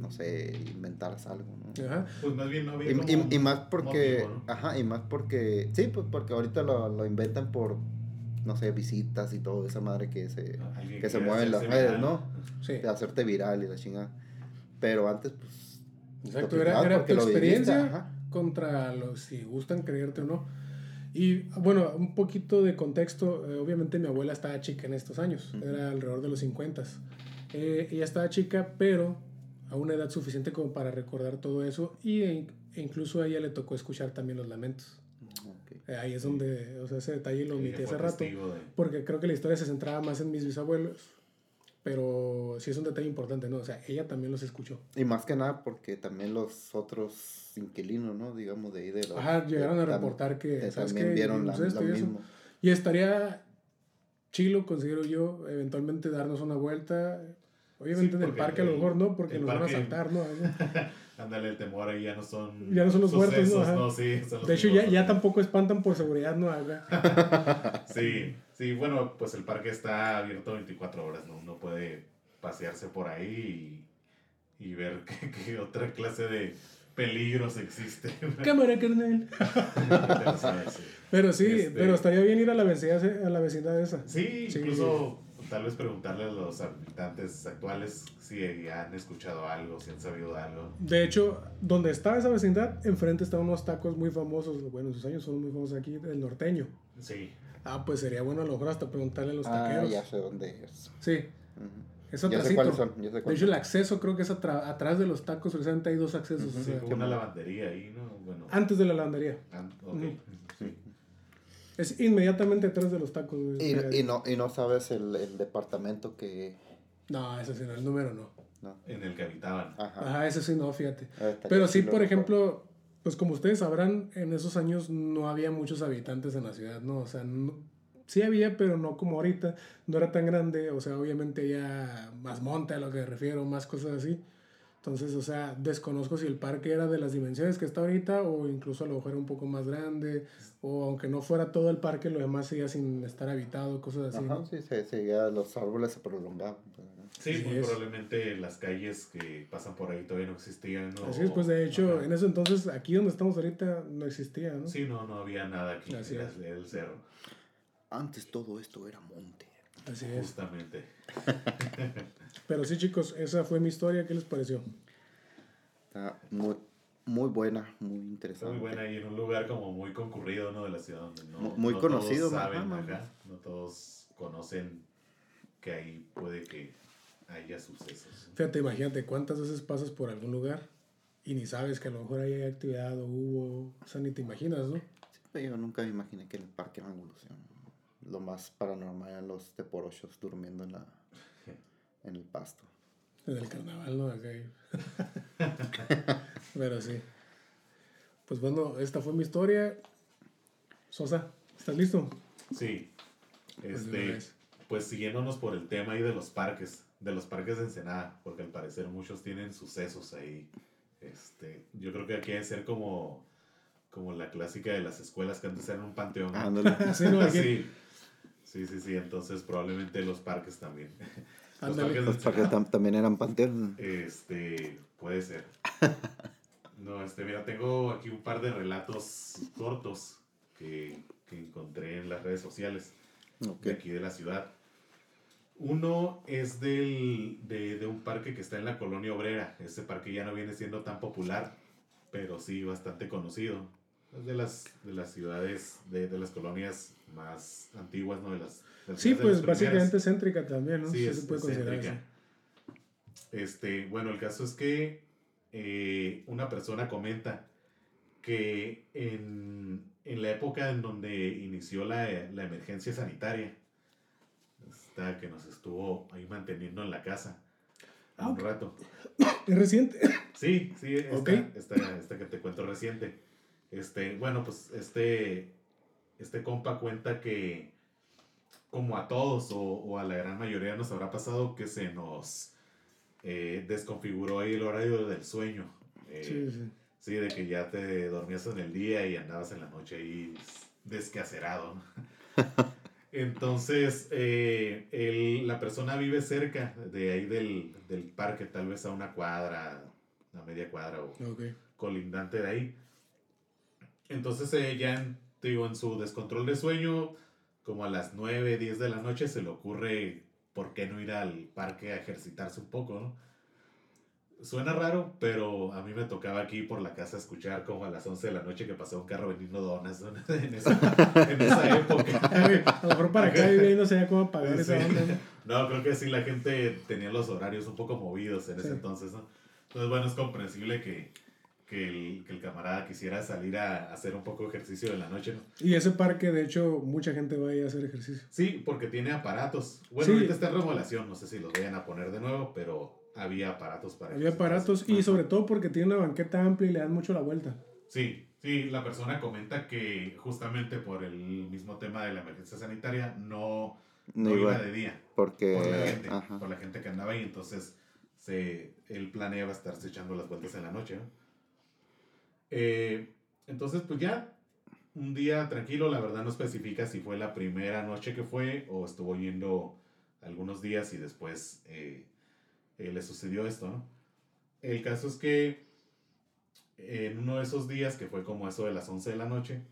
no sé, inventarse algo. Ajá. Pues más bien no había Y, como y- y más porque, motivo, ¿no? ajá, y más porque, sí, pues porque ahorita lo, lo inventan por, no sé, visitas y todo, esa madre que se, Alguien que se mueve en las redes, viral. ¿no? Sí. De hacerte viral y la chingada. Pero antes, pues, Exacto, era, era tu experiencia ajá. contra los si gustan creerte o no. Y bueno, un poquito de contexto, eh, obviamente mi abuela estaba chica en estos años, era alrededor de los 50. Eh, ella estaba chica, pero a una edad suficiente como para recordar todo eso y e, e incluso a ella le tocó escuchar también los lamentos. Ok. Eh, ahí es donde, o sea, ese detalle lo omití hace rato, de- porque creo que la historia se centraba más en mis bisabuelos, pero sí es un detalle importante, ¿no? O sea, ella también los escuchó. Y más que nada porque también los otros inquilinos, ¿no? Digamos, de ahí de los... Ajá, llegaron a reportar que, que ¿sabes también qué? vieron la, lo y eso. mismo. Y estaría chilo, considero yo, eventualmente darnos una vuelta. Obviamente Sí, en el parque a lo mejor no, porque nos van a saltar, ¿no? Ándale, el temor ahí ya no son. Ya no son los muertos, ¿no? sucesos, Ajá. no, sí, son los De hecho, ya, ya tampoco espantan por seguridad, ¿no? Sí, sí, bueno, pues el parque está abierto 24 horas, ¿no? Uno puede pasearse por ahí y, y ver qué, qué otra clase de peligros existe. Cámara, carnal. Pero sí, Este- pero estaría bien ir a la vecindad, a la vecindad esa. Sí, Sí. incluso tal vez preguntarle a los habitantes actuales si han escuchado algo, si han sabido algo. De hecho, donde estaba esa vecindad, enfrente estaban unos tacos muy famosos. Bueno, en sus años son muy famosos aquí, el norteño. Sí, Ah, pues sería bueno a lo mejor hasta preguntarle a los Ah, taqueros. ya sé dónde es. Sí, es Ya sé atrásito. cuáles son, ya sé De hecho, el acceso creo que es atra- atrás de los tacos, precisamente hay dos accesos. Ujú, o sí, como una lavandería ahí, ¿no? Bueno, antes de la lavandería. an-. Es inmediatamente atrás de los tacos. güey. Y, y no, y no sabes el, el departamento que... No, ese sí no, el número no. No. en el que habitaban. Ajá. Ajá, ese sí no, fíjate. Ah, Pero sí, por ejemplo, pues como ustedes sabrán, en esos años no había muchos habitantes en la ciudad, ¿no? O sea, no- sí había, pero no como ahorita. No era tan grande, o sea, obviamente ya más monte a lo que me refiero, más cosas así. Entonces, o sea, desconozco si el parque era de las dimensiones que está ahorita o incluso a lo mejor era un poco más grande o aunque no fuera todo el parque, lo demás seguía sin estar habitado, cosas así, Ajá, ¿no? sí, se, se- ya los árboles se prolongaban. Sí, muy es. probablemente las calles que pasan por ahí todavía no existían. ¿no? Así es, pues de hecho, Ajá. en ese entonces, aquí donde estamos ahorita, no existía, ¿no? Sí, no, no había nada aquí. Así era es. el cerro, Antes todo esto era monte. Así es. justamente. Pero sí, chicos, esa fue mi historia. ¿Qué les pareció? Está muy, muy buena, muy Está interesante. muy buena y en un lugar como muy concurrido, ¿no? De la ciudad donde no, Mu- muy no conocido, todos saben, ajá, no todos conocen que ahí puede que haya sucesos. Fíjate, imagínate cuántas veces pasas por algún lugar y ni sabes que a lo mejor ahí hay actividad o hubo. O sea, ni te imaginas, ¿no? Sí, pero yo nunca me imaginé que en el parque era evolución. Lo más paranormal eran los teporochos durmiendo en, la, en el pasto. En el carnaval, ¿no? Acá hay- Pero sí. Pues bueno, esta fue mi historia. Sosa, ¿estás listo? Sí. Pues Este, pues siguiéndonos por el tema ahí de los parques, de los parques de Ensenada, porque al parecer muchos tienen sucesos ahí. Este, yo creo que aquí hay que ser como, como la clásica de las escuelas que antes eran un panteón. ¿no? Ándale. Sí, no, aquí- Sí. Sí, sí, sí, entonces probablemente los parques también. Los Ándale. parques de Los parques tam- también eran panteón. Este, puede ser. No, este, mira, tengo aquí un par de relatos cortos que, que encontré en las redes sociales de aquí de la ciudad. Uno es del, de, de un parque que está en la colonia obrera. Ese parque ya no viene siendo tan popular, pero sí bastante conocido. De las, de las ciudades, de, de las colonias más antiguas, ¿no? De las, de las Sí, las pues básicamente céntrica también, ¿no? Sí, es, se puede céntrica. Este, bueno, el caso es que eh, una persona comenta que en, en la época en donde inició la, la emergencia sanitaria, esta que nos estuvo ahí manteniendo en la casa Ah, un ok. rato. Es reciente. Sí, sí, esta, esta que te cuento reciente. Este, bueno, pues este, este compa cuenta que como a todos o, o a la gran mayoría nos habrá pasado que se nos eh, desconfiguró ahí el horario del sueño. Eh, Sí, sí. Sí, de que ya te dormías en el día y andabas en la noche ahí descacerado. Entonces, eh, el- la persona vive cerca de ahí del, del parque, tal vez a una cuadra, a media cuadra o colindante de ahí. Entonces, eh, ya en, digo, en su descontrol de sueño, como a las 9, 10 de la noche, se le ocurre, ¿por qué no ir al parque a ejercitarse un poco, no? Suena raro, pero a mí me tocaba aquí por la casa escuchar como a las 11 de la noche que pasó un carro vendiendo donas ¿no? en, esa, en esa época. A lo mejor para acá y no sabía cómo pagar Sí. esa onda. ¿no? No, creo que sí la gente tenía los horarios un poco movidos en ese Sí. entonces, ¿no? Entonces, bueno, es comprensible que, que, el, que el camarada quisiera salir a hacer un poco de ejercicio en la noche, ¿no? Y ese parque, de hecho, mucha gente va ahí a hacer ejercicio. Sí, porque tiene aparatos. Bueno, Sí. ahorita está en remodelación, no sé si los vayan a poner de nuevo, pero había aparatos para Había aparatos y Ajá. sobre todo porque tiene una banqueta amplia y le dan mucho la vuelta. Sí, sí, la persona comenta que justamente por el mismo tema de la emergencia sanitaria no, No no iba iba, de día. porque... por la gente, ajá. por la gente que andaba ahí, entonces se, él planeaba estarse echando las vueltas en la noche. ¿no? Eh, entonces, pues ya, un día tranquilo, la verdad no especifica si fue la primera noche que fue o estuvo yendo algunos días y después eh, eh, le sucedió esto. El caso es que en uno de esos días, que fue como eso de las 11 de la noche,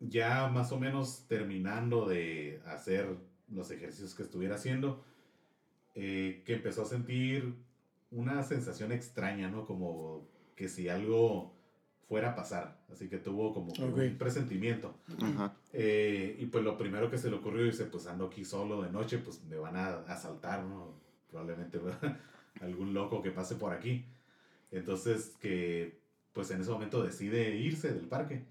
ya más o menos terminando de hacer los ejercicios que estuviera haciendo, que empezó a sentir una sensación extraña, ¿no? Como que si algo fuera a pasar. Así que tuvo como que Ok. un presentimiento. Ajá. Eh, y pues lo primero que se le ocurrió, dice, pues ando aquí solo de noche, pues me van a asaltar, ¿no? Probablemente algún loco que pase por aquí. Entonces que pues en ese momento decide irse del parque.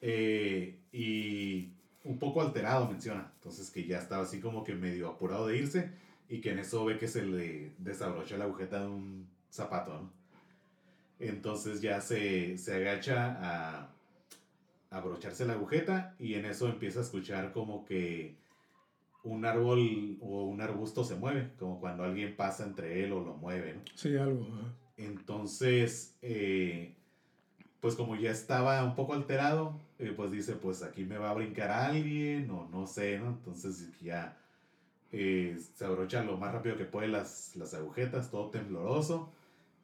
Eh, y un poco alterado menciona. Entonces que ya estaba así como que medio apurado de irse y que en eso ve que se le desabrocha la agujeta de un zapato, ¿no? Entonces ya se, se agacha a, abrocharse la agujeta y en eso empieza a escuchar como que un árbol o un arbusto se mueve, como cuando alguien pasa entre él o lo mueve, ¿no? Sí, algo. Entonces, eh, pues como ya estaba un poco alterado, eh, pues dice, pues aquí me va a brincar alguien o no sé, ¿no? Entonces ya eh, se abrocha lo más rápido que puede las, las agujetas, todo tembloroso,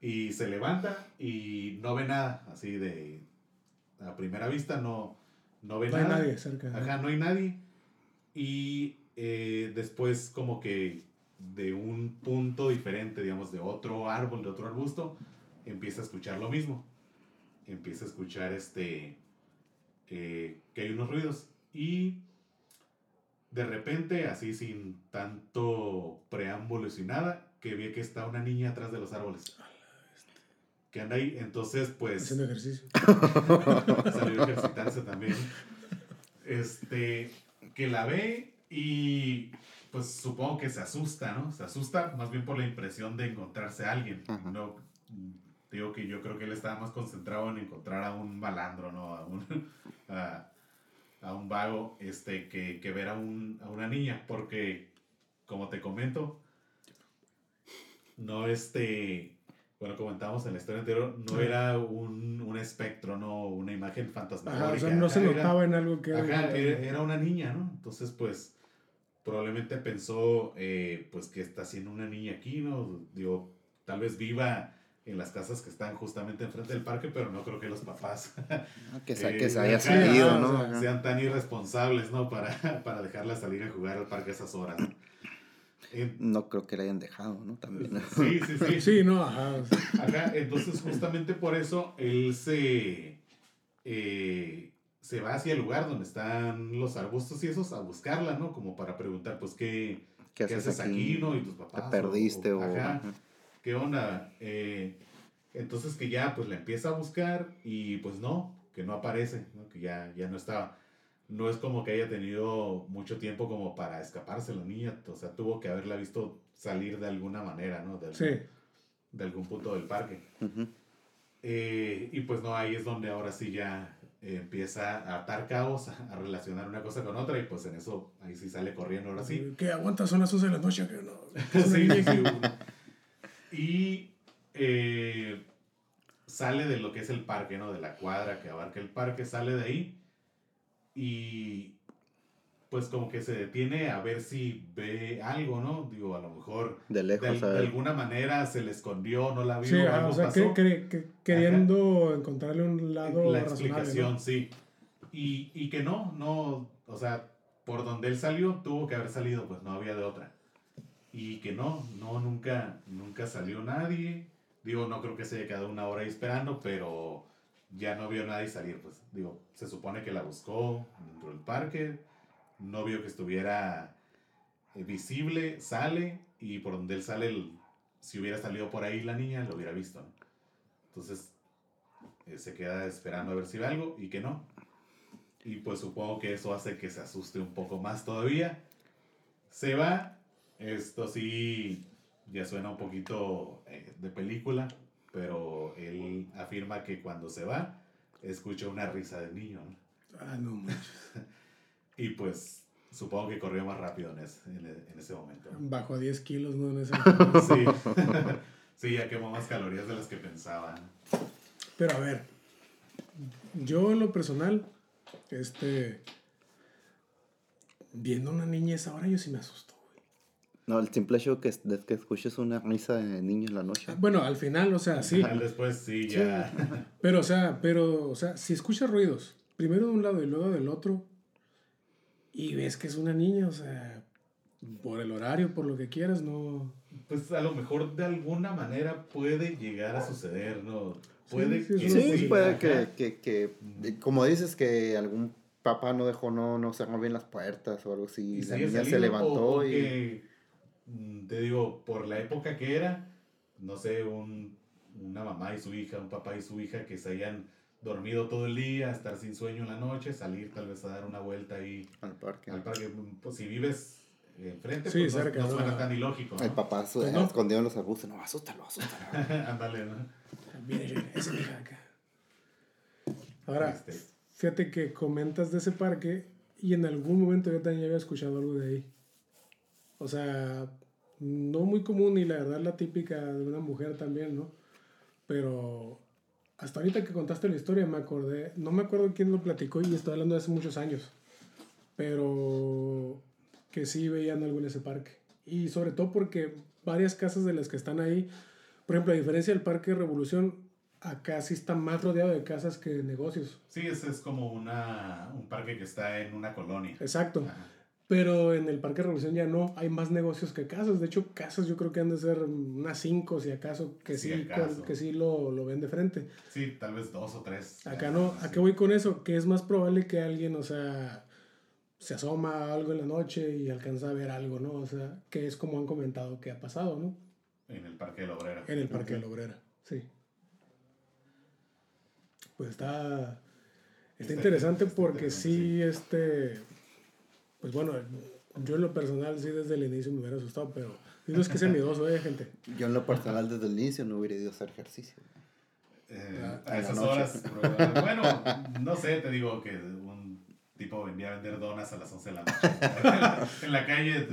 y se levanta y no ve nada, así de a primera vista no, no ve No hay nada. nadie cerca. Ajá, no hay nadie. Y eh, después como que de un punto diferente, digamos, de otro árbol, de otro arbusto, empieza a escuchar lo mismo. Empieza a escuchar este, eh, que hay unos ruidos. Y de repente, así sin tanto preámbulo y sin nada, que ve que está una niña atrás de los árboles. Que anda ahí, entonces pues Haciendo ejercicio. salió a ejercitarse también. Este, que la ve y pues supongo que se asusta, ¿no? Se asusta más bien por la impresión de encontrarse a alguien. Ajá. No, digo que yo creo que él estaba más concentrado en encontrar a un malandro, ¿no? A un, a, a un vago, este, que, que ver a, un, a una niña, porque, como te comento, no este, bueno, comentamos en la historia anterior, no era un, un espectro, no una imagen fantasmagórica. Ajá, o sea, no se notaba en algo que Ajá, era. era, era una niña, ¿no? Entonces, pues, probablemente pensó, eh, pues, que está haciendo una niña aquí, ¿no? Digo, tal vez viva en las casas que están justamente enfrente del parque, pero no creo que los papás Que, sa- Eh, que se haya ajá, salido, ajá, ¿no? sean tan irresponsables, ¿no? Para, para dejarla salir a jugar al parque a esas horas. ¿No? Eh, No creo que la hayan dejado, ¿no? También. sí, sí, sí. Sí, no, ajá. Ajá, entonces justamente por eso él se, eh, se va hacia el lugar donde están los arbustos y esos a buscarla, ¿no? Como para preguntar, pues, ¿qué, ¿Qué qué haces haces aquí, no? Y tus Te papás. o- perdiste o... Ajá, ajá. ¿qué onda? Eh, entonces que ya, pues, la empieza a buscar y, pues, no, que no aparece, ¿no? Que ya, ya no estaba. No es como que haya tenido mucho tiempo como para escaparse la niña, o sea, tuvo que haberla visto salir de alguna manera, ¿no? De algún, sí. de algún punto del parque. Eh, y pues no, ahí es donde ahora sí ya empieza a atar caos, a, relacionar una cosa con otra y pues en eso ahí sí sale corriendo ahora sí. ¿Qué aguanta? Son las 11 de la noche. Que no. Sí, sí, sí. Y eh, sale de lo que es el parque, ¿no? De la cuadra que abarca el parque, sale de ahí y pues como que se detiene a ver si ve algo, ¿no? Digo, a lo mejor De de, lejos, de ver. alguna manera se le escondió, no la vio, Sí, ajá, algo o sea, pasó. que, que- que- queriendo encontrarle un lado la razonable. explicación, ¿no? sí. Y, y que no, no, o sea, por donde él salió, tuvo que haber salido, pues no había de otra. Y que no, no, nunca, nunca salió nadie. Digo, no creo que se haya quedado una hora ahí esperando, pero ya no vio nadie salir, pues. Digo, se supone que la buscó dentro del parque, no vio que estuviera eh, visible, sale, y por donde él sale, el- si hubiera salido por ahí la niña, lo hubiera visto. Entonces, eh, se queda esperando a ver si ve algo y que no. Y pues supongo que eso hace que se asuste un poco más todavía. Se va. Esto sí ya suena un poquito eh, de película, pero él afirma que cuando se va, escucha una risa del niño. ¿no? Ah, no manches. Y pues supongo que corrió más rápido en ese, en ese momento. Bajó 10 kilos, ¿no? En ese... Sí. sí, ya quemó más calorías de las que pensaba. Pero a ver, yo en lo personal, este, viendo una niña a esa hora, yo sí me asusto. No, el simple hecho que, que escuches una risa de niño en la noche. Bueno, al final, o sea, sí, Al después sí, ya. pero o sea, pero, o sea, si escuchas ruidos, primero de un lado y luego del otro, y ves que es una niña, o sea, por el horario, por lo que quieras, no... Pues a lo mejor de alguna manera puede llegar a suceder, ¿no? Puede Sí, sí, que Sí, sí, puede que, que, que, eh, como dices, que algún papá no dejó, no, no cerró bien las puertas o algo así. Y la niña salido, se levantó o- o y... que, te digo, por la época que era, no sé, un, una mamá y su hija, un papá y su hija que se hayan dormido todo el día, estar sin sueño en la noche, salir tal vez a dar una vuelta ahí Al parque. al parque. Pues si vives enfrente, Sí, pues no- cerca, no, ¿no? suena tan ilógico. ¿no? El papá su- Pues no. escondido en los arbustos. No, asústalo, asústalo. Ándale, ¿no? Viene, esa hija acá. Ahora, Este, fíjate que comentas de ese parque y en algún momento yo también había escuchado algo de ahí. O sea, no muy común y la verdad la típica de una mujer también, ¿no? Pero hasta ahorita que contaste la historia me acordé, no me acuerdo quién lo platicó y estoy hablando de hace muchos años, pero que sí veían algo en ese parque. Y sobre todo porque varias casas de las que están ahí, por ejemplo, a diferencia del Parque Revolución, acá sí está más rodeado de casas que de negocios. sí, ese es como una, un parque que está en una colonia. Exacto. Ajá. Pero en el Parque Revolución ya no, hay más negocios que casas. De hecho, casas yo creo que han de ser unas cinco, si acaso, que Si sí, acaso. que sí lo, lo ven de frente. Sí, tal vez dos o tres. Acá no, ¿a qué voy con eso? Que es más probable que alguien, o sea, se asoma a algo en la noche y alcanza a ver algo, ¿no? O sea, que es como han comentado que ha pasado, ¿no? En el Parque de la Obrera. En el Parque de la Obrera, sí. Pues está, está Está- interesante porque sí, este, pues bueno, yo en lo personal sí desde el inicio me hubiera asustado, pero y no es que sea miedoso, eh, gente. Yo en lo personal desde el inicio no hubiera ido a hacer ejercicio. Eh, Ah, a esas noche. horas. Bueno, no sé, te digo que un tipo vendía a vender donas a las 11 de la noche. en la calle.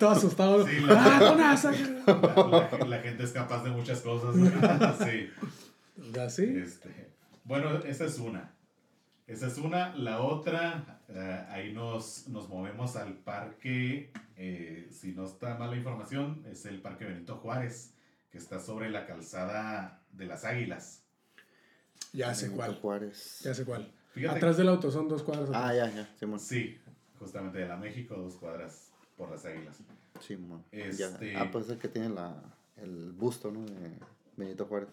Todo asustado. Sí, la- ¡Ah, la- la gente es capaz de muchas cosas. sí. ¿Así? Este, bueno, esa es una. Esa es una. La otra, eh, ahí nos, nos movemos al parque, eh, si no está mala información, es el Parque Benito Juárez, que está sobre la calzada de las Águilas. Ya sé Benito cuál. Juárez. Ya sé cuál. Fíjate, Atrás del auto son dos cuadras. Ah, ya, ya. Simón. Sí, justamente de la México, dos cuadras por las Águilas. Simón. Este-. Ah, pues es el que tiene la, el busto, ¿no? De Benito Juárez.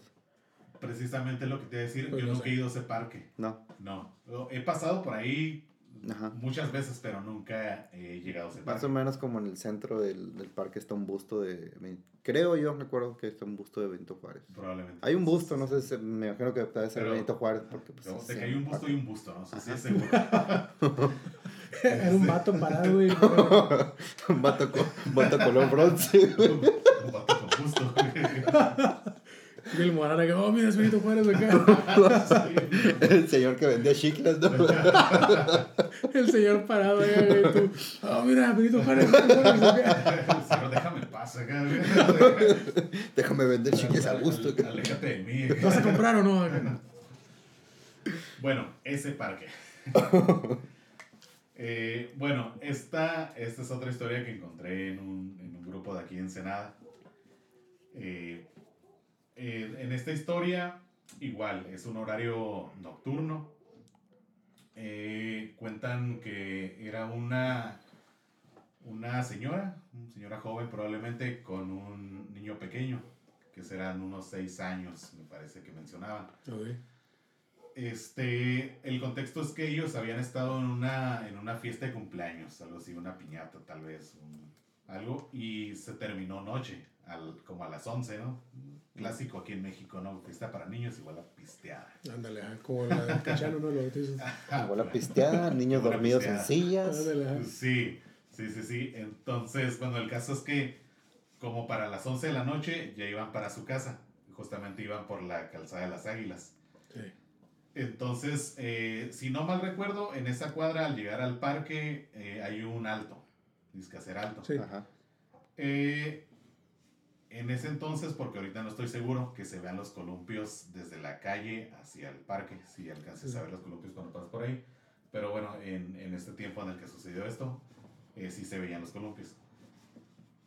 Precisamente lo que te iba a decir, Pues yo no nunca sé. he ido a ese parque. No. No, he pasado por ahí Ajá. muchas veces, pero nunca he llegado a ese Más parque. o menos como en el centro del, del parque está un busto de... Creo yo, recuerdo que está un busto de Benito Juárez. Probablemente. Hay un busto, no sé, si- me imagino que debe ser Pero- Benito Juárez. Porque, pues, No, de que hay un busto parque. y un busto, ¿no? Eso sí es seguro. Era un vato parado, güey. un vato, co- un vato color bronce. un vato con busto. Y el morana que, oh, mira, es Benito Juárez acá. el señor que vendía chicles, ¿no? El señor parado allá, güey. Tú, oh, mira, Benito Juárez. Benito Juárez acá. Señor, déjame paz acá. Déjame vender chicles a gusto. Al- Aléjate de mí. ¿Vas a comprar o no? Acá. Bueno, ese parque. Eh, bueno, esta, esta es otra historia que encontré en un, en un grupo de aquí en Ensenada. Eh, eh, en esta historia, igual, es un horario nocturno. Eh, cuentan que era una, una señora, una señora joven probablemente, con un niño pequeño, que serán unos seis años, me parece que mencionaban. Este, el contexto es que ellos habían estado en una, en una fiesta de cumpleaños, algo así, una piñata tal vez, un- algo, y se terminó noche, al, como a las 11, ¿no? Clásico aquí en México, ¿no? Fiesta para niños, igual a pisteada. Ándale, como la del cachano, ¿no? Igual la pisteada, niños Igual dormidos en pisteada. sillas. Ándale. Sí, sí, sí, sí. Entonces, bueno, el caso es que como para las 11 de la noche ya iban para su casa, justamente iban por la calzada de las Águilas. Sí. Entonces, eh, si no mal recuerdo, en esa cuadra al llegar al parque eh, hay un alto, dice que hacer alto. Sí. Ajá. Eh, en ese entonces, porque ahorita no estoy seguro, que se vean los columpios desde la calle hacia el parque, si alcances a ver los columpios cuando pasas por ahí. Pero bueno, en, en este tiempo en el que sucedió esto, eh, sí se veían los columpios.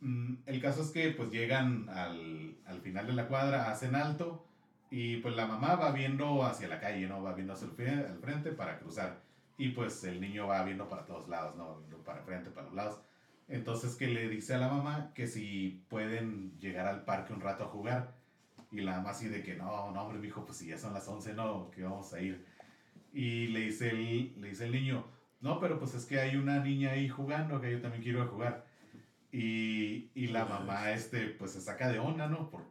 Mm, el caso es que pues llegan al, al final de la cuadra, hacen alto y pues la mamá va viendo hacia la calle, ¿no? Va viendo hacia el al frente para cruzar. Y pues el niño va viendo para todos lados, ¿no? Viendo para el frente, para los lados. Entonces que le dice a la mamá que si pueden llegar al parque un rato a jugar. Y la mamá así de que no, no, hombre, mijo, pues si ya son las 11, no, que vamos a ir. Y le dice el, le dice el niño, no, pero pues es que hay una niña ahí jugando, que yo también quiero jugar. Y, y la mamá, este, pues se saca de onda, ¿no? Por,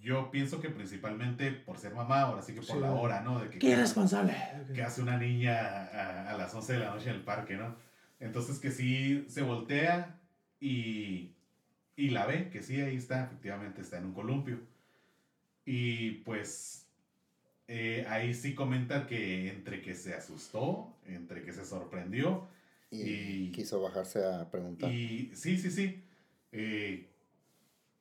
yo pienso que principalmente por ser mamá, ahora sí que por Sí. la hora, ¿no? De que, ¡Qué irresponsable! que hace una niña a, a las 11 de la noche en el parque, ¿no? Entonces que sí se voltea y, y la ve, que sí, ahí está, efectivamente está en un columpio. Y pues eh, ahí sí comenta que entre que se asustó, entre que se sorprendió, Y, Y- quiso bajarse a preguntar. y sí, sí, sí. eh,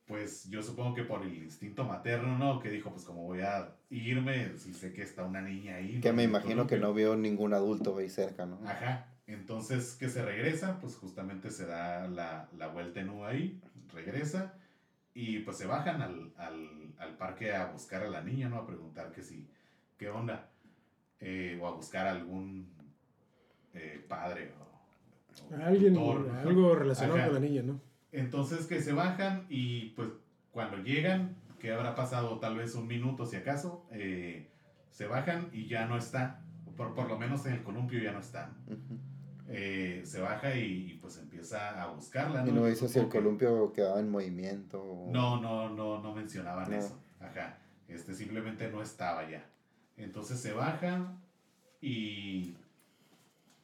pues yo supongo que por el instinto materno, ¿no? Que dijo, pues como voy a irme, si sé que está una niña ahí. que me imagino que no vio ningún adulto ahí cerca, ¿no? Ajá. Entonces que se regresa, pues justamente se da la, la vuelta en U ahí, regresa y pues se bajan al, al, al parque a buscar a la niña, ¿no? A preguntar que si, qué onda, eh, o a buscar algún eh, padre o, o Alguien, algo relacionado Ajá. con la niña, ¿no? Entonces que se bajan y pues cuando llegan, que habrá pasado tal vez un minuto si acaso, eh, se bajan y ya no está, por, por lo menos en el columpio ya no está. Eh, se baja y, y, pues empieza a buscarla. Y no dice si el columpio quedaba en movimiento. o- No, no, no, no mencionaban No. eso. Ajá. Este simplemente no estaba ya. Entonces se baja y,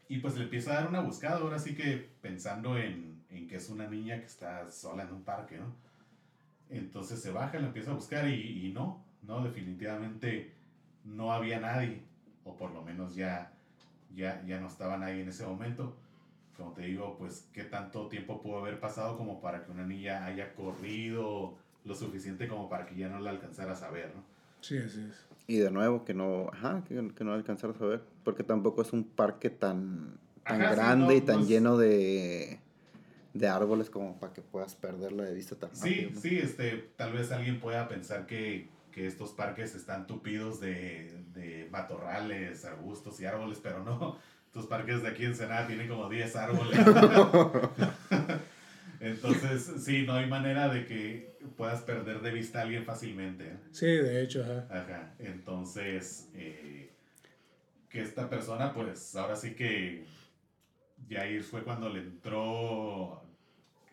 y pues le empieza a dar una buscada. Ahora sí que pensando en, en que es una niña que está sola en un parque, ¿no? Entonces se baja, la empieza a buscar y, y no, no, definitivamente no había nadie. O por lo menos ya, ya, ya no estaba nadie en ese momento. Como te digo, pues qué tanto tiempo pudo haber pasado como para que una niña haya corrido lo suficiente como para que ya no la alcanzara a saber, ¿no? Sí, así es. Y de nuevo, que no, ajá, que, que no alcanzar a saber. Porque tampoco es un parque tan, tan Ajá, sí, grande no, y tan no es- lleno de, de árboles como para que puedas perderla de vista tan Sí, rápido, ¿no? sí, este, tal vez alguien pueda pensar que, que estos parques están tupidos de, de matorrales, arbustos y árboles, pero no. Estos parques de aquí en Senada tienen como 10 árboles. Entonces, sí, no hay manera de que puedas perder de vista a alguien fácilmente. ¿eh? Sí, de hecho, ajá. Ajá, entonces, eh, que esta persona, pues ahora sí que Jair fue cuando le entró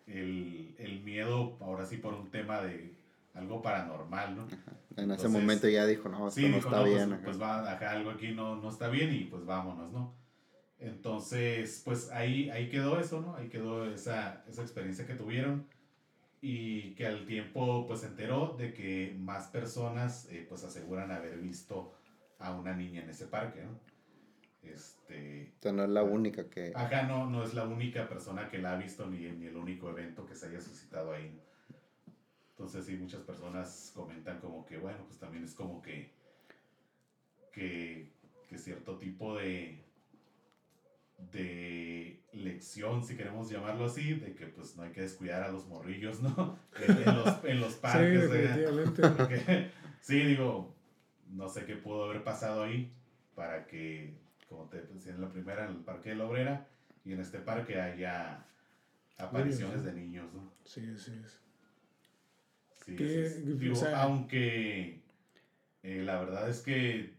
el, el miedo, ahora sí por un tema de algo paranormal, ¿no? En ese momento ya dijo, no, esto Sí, no dijo, está no, pues- bien. pues, ajá. va, acá algo aquí no, no está bien y pues vámonos, ¿no? Entonces, pues ahí, ahí quedó eso, ¿no? Ahí quedó esa, esa experiencia que tuvieron y que al tiempo pues se enteró de que más personas eh, pues aseguran haber visto a una niña en ese parque, ¿no? Este, O sea, no es la única que... acá no, no es la única persona que la ha visto ni, ni el único evento que se haya suscitado ahí. ¿no? Entonces sí, muchas personas comentan como que, bueno, pues también es como que, que, que cierto tipo de, de lección, si queremos llamarlo así, de que pues no hay que descuidar a los morrillos, ¿no? En, los, en los Sí, parques. definitivamente. Porque, sí, digo, no sé qué pudo haber pasado ahí para que, como te decía en la primera, en el Parque de la Obrera, y en este parque haya apariciones Niños, de niños, ¿no? Sí, sí. sí. Sí, Que, así es. Digo, o sea- aunque eh, la verdad es que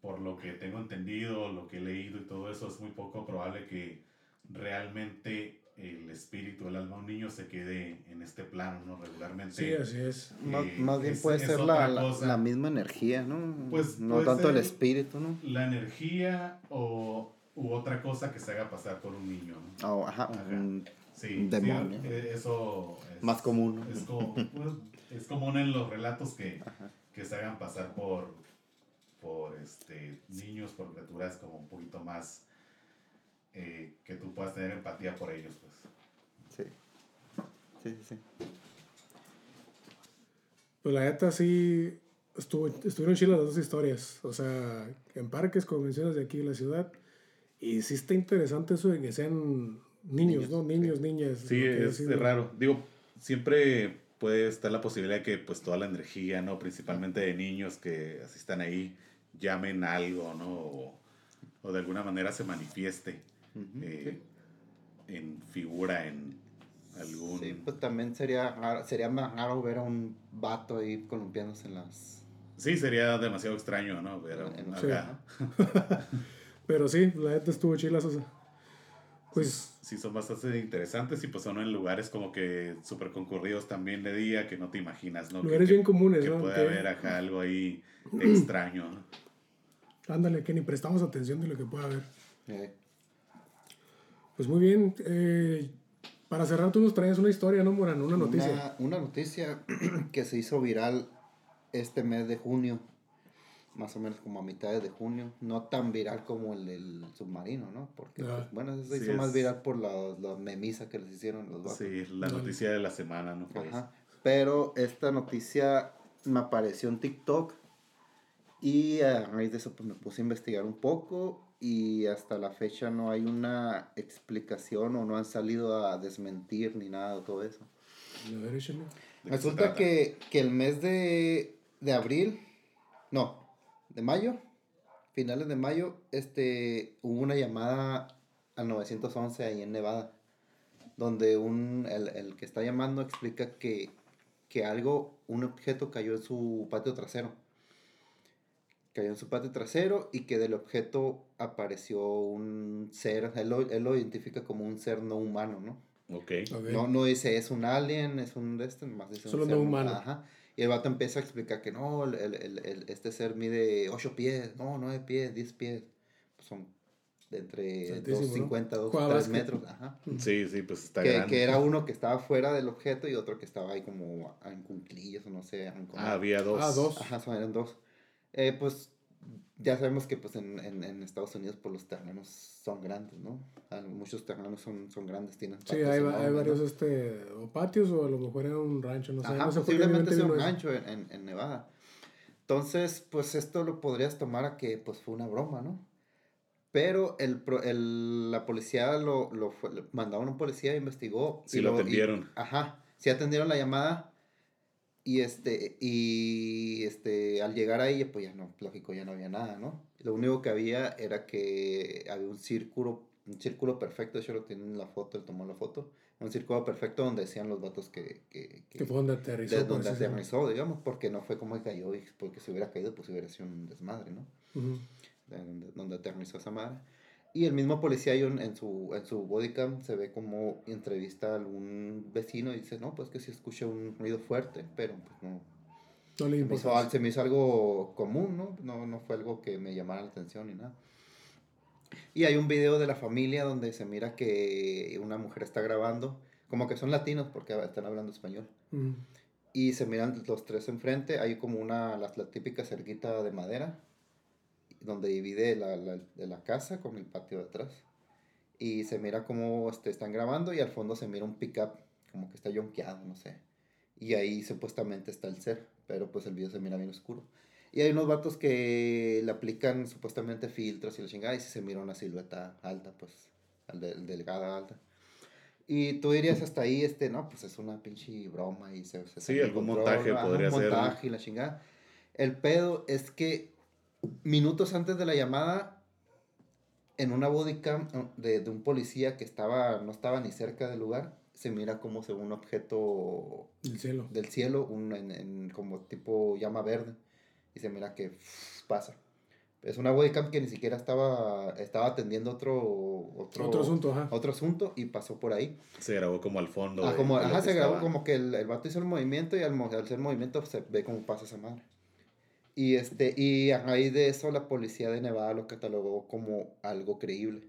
por lo que tengo entendido, lo que he leído y todo eso, es muy poco probable que realmente el espíritu, el alma de un niño se quede en este plano, ¿no? Regularmente. Sí, así es. Más, eh, más bien es- puede es ser la, la, la misma energía, ¿no? Pues, no tanto el espíritu, ¿no? La energía o u otra cosa que se haga pasar por un niño, ¿no? Oh, ajá, Ajá. un- Sí, Un sí, demonio. eh, eso es, Más común, ¿no? Es, co- pues, es común en los relatos que, que se hagan pasar por, por este, niños, por criaturas como un poquito más eh, que tú puedas tener empatía por ellos, pues. sí. Sí, sí, sí. Pues la neta sí estuvo, estuvieron chilas las dos historias. O sea, en parques, convenciones de aquí en la ciudad. Y sí está interesante eso de que sean niños, Niños, ¿no? Niños, niñas. Sí, es raro. Digo, siempre puede estar la posibilidad de que pues toda la energía, ¿no? Principalmente de niños que asistan ahí, llamen algo, ¿no? O, o de alguna manera se manifieste eh, en figura, en algún... Sí, pues también sería raro- sería más raro ver a un vato ahí columpiándose en las... Sí, sería demasiado extraño, ¿no? Ver a un- Sí. acá. Pero sí, la neta estuvo chilas. O sea, pues Sí, son bastante interesantes y pues son en lugares como que súper concurridos también de día que no te imaginas, ¿no? Lugares que, bien comunes, que ¿no? puede haber acá algo ahí extraño, ¿no? Ándale, que ni prestamos atención de lo que pueda haber. eh, Pues muy bien. eh, para cerrar, tú nos traes una historia, ¿no, Morán? Una noticia. Una, una noticia que se hizo viral este mes de junio, más o menos como a mitades de junio, no tan viral como el del submarino, ¿no? Porque, Ah. pues, bueno, eso se Sí, hizo más viral por la, la memisa que les hicieron los vatos. Sí, la noticia de la semana, ¿no? Fue Ajá. Pero esta noticia me apareció en TikTok y a raíz de eso pues me puse a investigar un poco y hasta la fecha no hay una explicación o no han salido a desmentir ni nada de todo eso. A ver, échale. ¿De qué se Resulta que, que el mes de, de abril, no, de mayo, finales de mayo, este, hubo una llamada al 911 ahí en Nevada, donde un, el, el que está llamando explica que, que algo, un objeto cayó en su patio trasero. Cayó en su patio trasero y que del objeto apareció un ser, él lo, él lo identifica como un ser no humano, ¿no? Ok. Ok. No, no dice es un alien, es un de este, nomás dice un Solo ser no humano. Ajá. Y el vato empieza a explicar que no, el, el, el, este ser mide 8 pies, no, 9 pies, 10 pies. Pues son de entre Altísimo, 2.50, ¿no? 2, Juega 3 básquet. metros. Ajá. Sí, sí, pues está Que, grande. que era uno que estaba fuera del objeto y otro que estaba ahí como en cunclillas o no sé. en como- Ah, había dos. Ah, dos. Ajá, son, eran dos. Eh, pues ya sabemos que pues en, en, en Estados Unidos pues los terrenos son grandes, ¿no? Ah, Muchos terrenos son, son grandes, tienen Sí, hay, va- enormes, hay ¿no? varios este, o patios o a lo mejor era un rancho, no sé. Ajá, no sé posiblemente me sea un rancho en, en, en Nevada. Entonces, pues esto lo podrías tomar a que pues fue una broma, ¿no? Pero el, pro- el- la policía lo, lo fue, mandaron a un policía, investigó. Sí y lo y- atendieron. ajá, sí atendieron la llamada. Y este, y este, al llegar ahí, pues ya no, lógico, ya no había nada, ¿no? Lo único que había era que había un círculo, un círculo perfecto, hecho lo tienen en la foto, él tomó la foto, un círculo perfecto donde decían los vatos que, que, que- fue donde aterrizó. de donde aterrizó, digamos, porque no fue como que cayó, porque si hubiera caído, pues hubiera sido un desmadre, ¿no? Donde, donde aterrizó esa madre. Y el mismo policía en, su, en su bodycam se ve como entrevista a algún vecino y dice, no, pues que sí escuché un ruido fuerte, pero pues no. No le Se me, hizo, se me hizo algo común, ¿no? ¿no? No fue algo que me llamara la atención ni nada. Y hay un video de la familia donde se mira que una mujer está grabando, como que son latinos porque están hablando español. Ujú. Y se miran los tres enfrente. Hay como una, la, la típica cerquita de madera, donde divide la, la, de la casa con el patio de atrás. Y se mira como este, están grabando y al fondo se mira un pickup, como que está yonkeado, no sé. Y ahí supuestamente está el ser, pero pues el video se mira bien oscuro. Y hay unos vatos que le aplican supuestamente filtros y la chingada, y se mira una silueta alta, pues, delgada, alta. Y tú dirías hasta ahí, este, no, pues es una pinche broma y se... se Sí, algún control, montaje ajá, podría un ser, ¿no? montaje y la chingada. El pedo es que minutos antes de la llamada, en una bodycam de, de un policía que estaba, no estaba ni cerca del lugar, se mira como se ve un objeto El cielo. del cielo, un, en, en como tipo llama verde, y se mira que pasa. Es una bodycam que ni siquiera estaba, estaba atendiendo otro, otro, Otro asunto, ajá. otro asunto y pasó por ahí. Se grabó como al fondo. Ah, de- como, de ajá, se grabó estaba. como que el, el vato hizo el movimiento y al, mo- al hacer el movimiento se ve cómo pasa esa madre. Y, este, y a raíz de eso la policía de Nevada lo catalogó como algo creíble.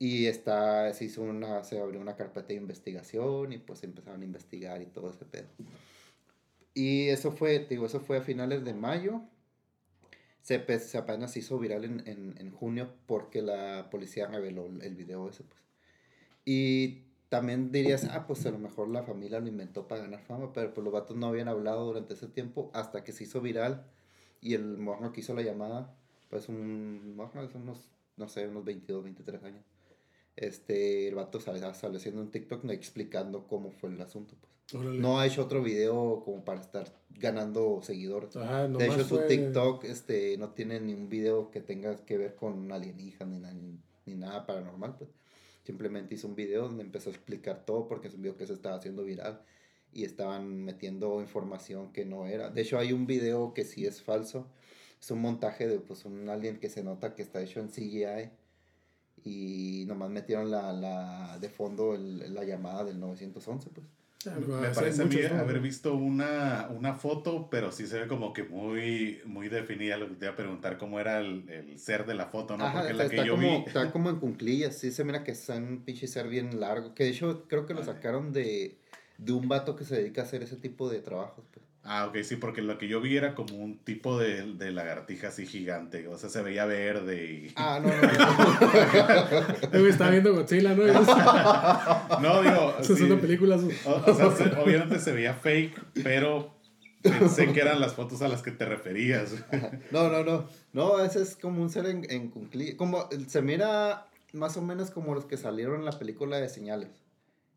Y está, se hizo una, se abrió una carpeta de investigación y pues empezaron a investigar y todo ese pedo. Y eso fue, digo, eso fue a finales de mayo. Se, se apenas hizo viral en, en, en junio porque la policía reveló el, el video ese, pues. Y también dirías, ah, pues a lo mejor la familia lo inventó para ganar fama, pero pues los vatos no habían hablado durante ese tiempo hasta que se hizo viral y el morro que hizo la llamada, pues un morro de unos, no sé, unos 22, 23 años. Este, el vato sale, sale haciendo un TikTok no explicando cómo fue el asunto, pues. Órale. No ha hecho otro video como para estar ganando seguidores. Ajá, De hecho, su fue- TikTok este, no tiene ni un video que tenga que ver con alienígenas ni, ni, ni nada paranormal. Pues. Simplemente hizo un video donde empezó a explicar todo porque es un video que se estaba haciendo viral y estaban metiendo información que no era. De hecho, hay un video que sí es falso. Es un montaje de pues, un alien que se nota que está hecho en CGI y nomás metieron la, la, de fondo el- la llamada del 911. Pues. Me parece a mí haber visto una, una foto, pero sí se ve como que muy, muy definida. Lo que te iba a preguntar cómo era el, el ser de la foto, ¿no? Ajá, Porque está, la que está yo como, vi. está como en cunclillas, sí se mira que es un pinche ser bien largo, que de hecho creo que lo sacaron de, de un vato que se dedica a hacer ese tipo de trabajos. pues. Ah, ok, sí, porque lo que yo vi era como un tipo de, de lagartija así gigante. O sea, se veía verde y. Ah, no, no, güey, Estaba viendo Godzilla, ¿no? No, digo. Esas sí. son las películas. O, o sea, se- obviamente se veía fake, pero pensé que eran las fotos a las que te referías. no, no, no, no, ese es como un ser en, en como se mira más o menos como los que salieron en la película de señales,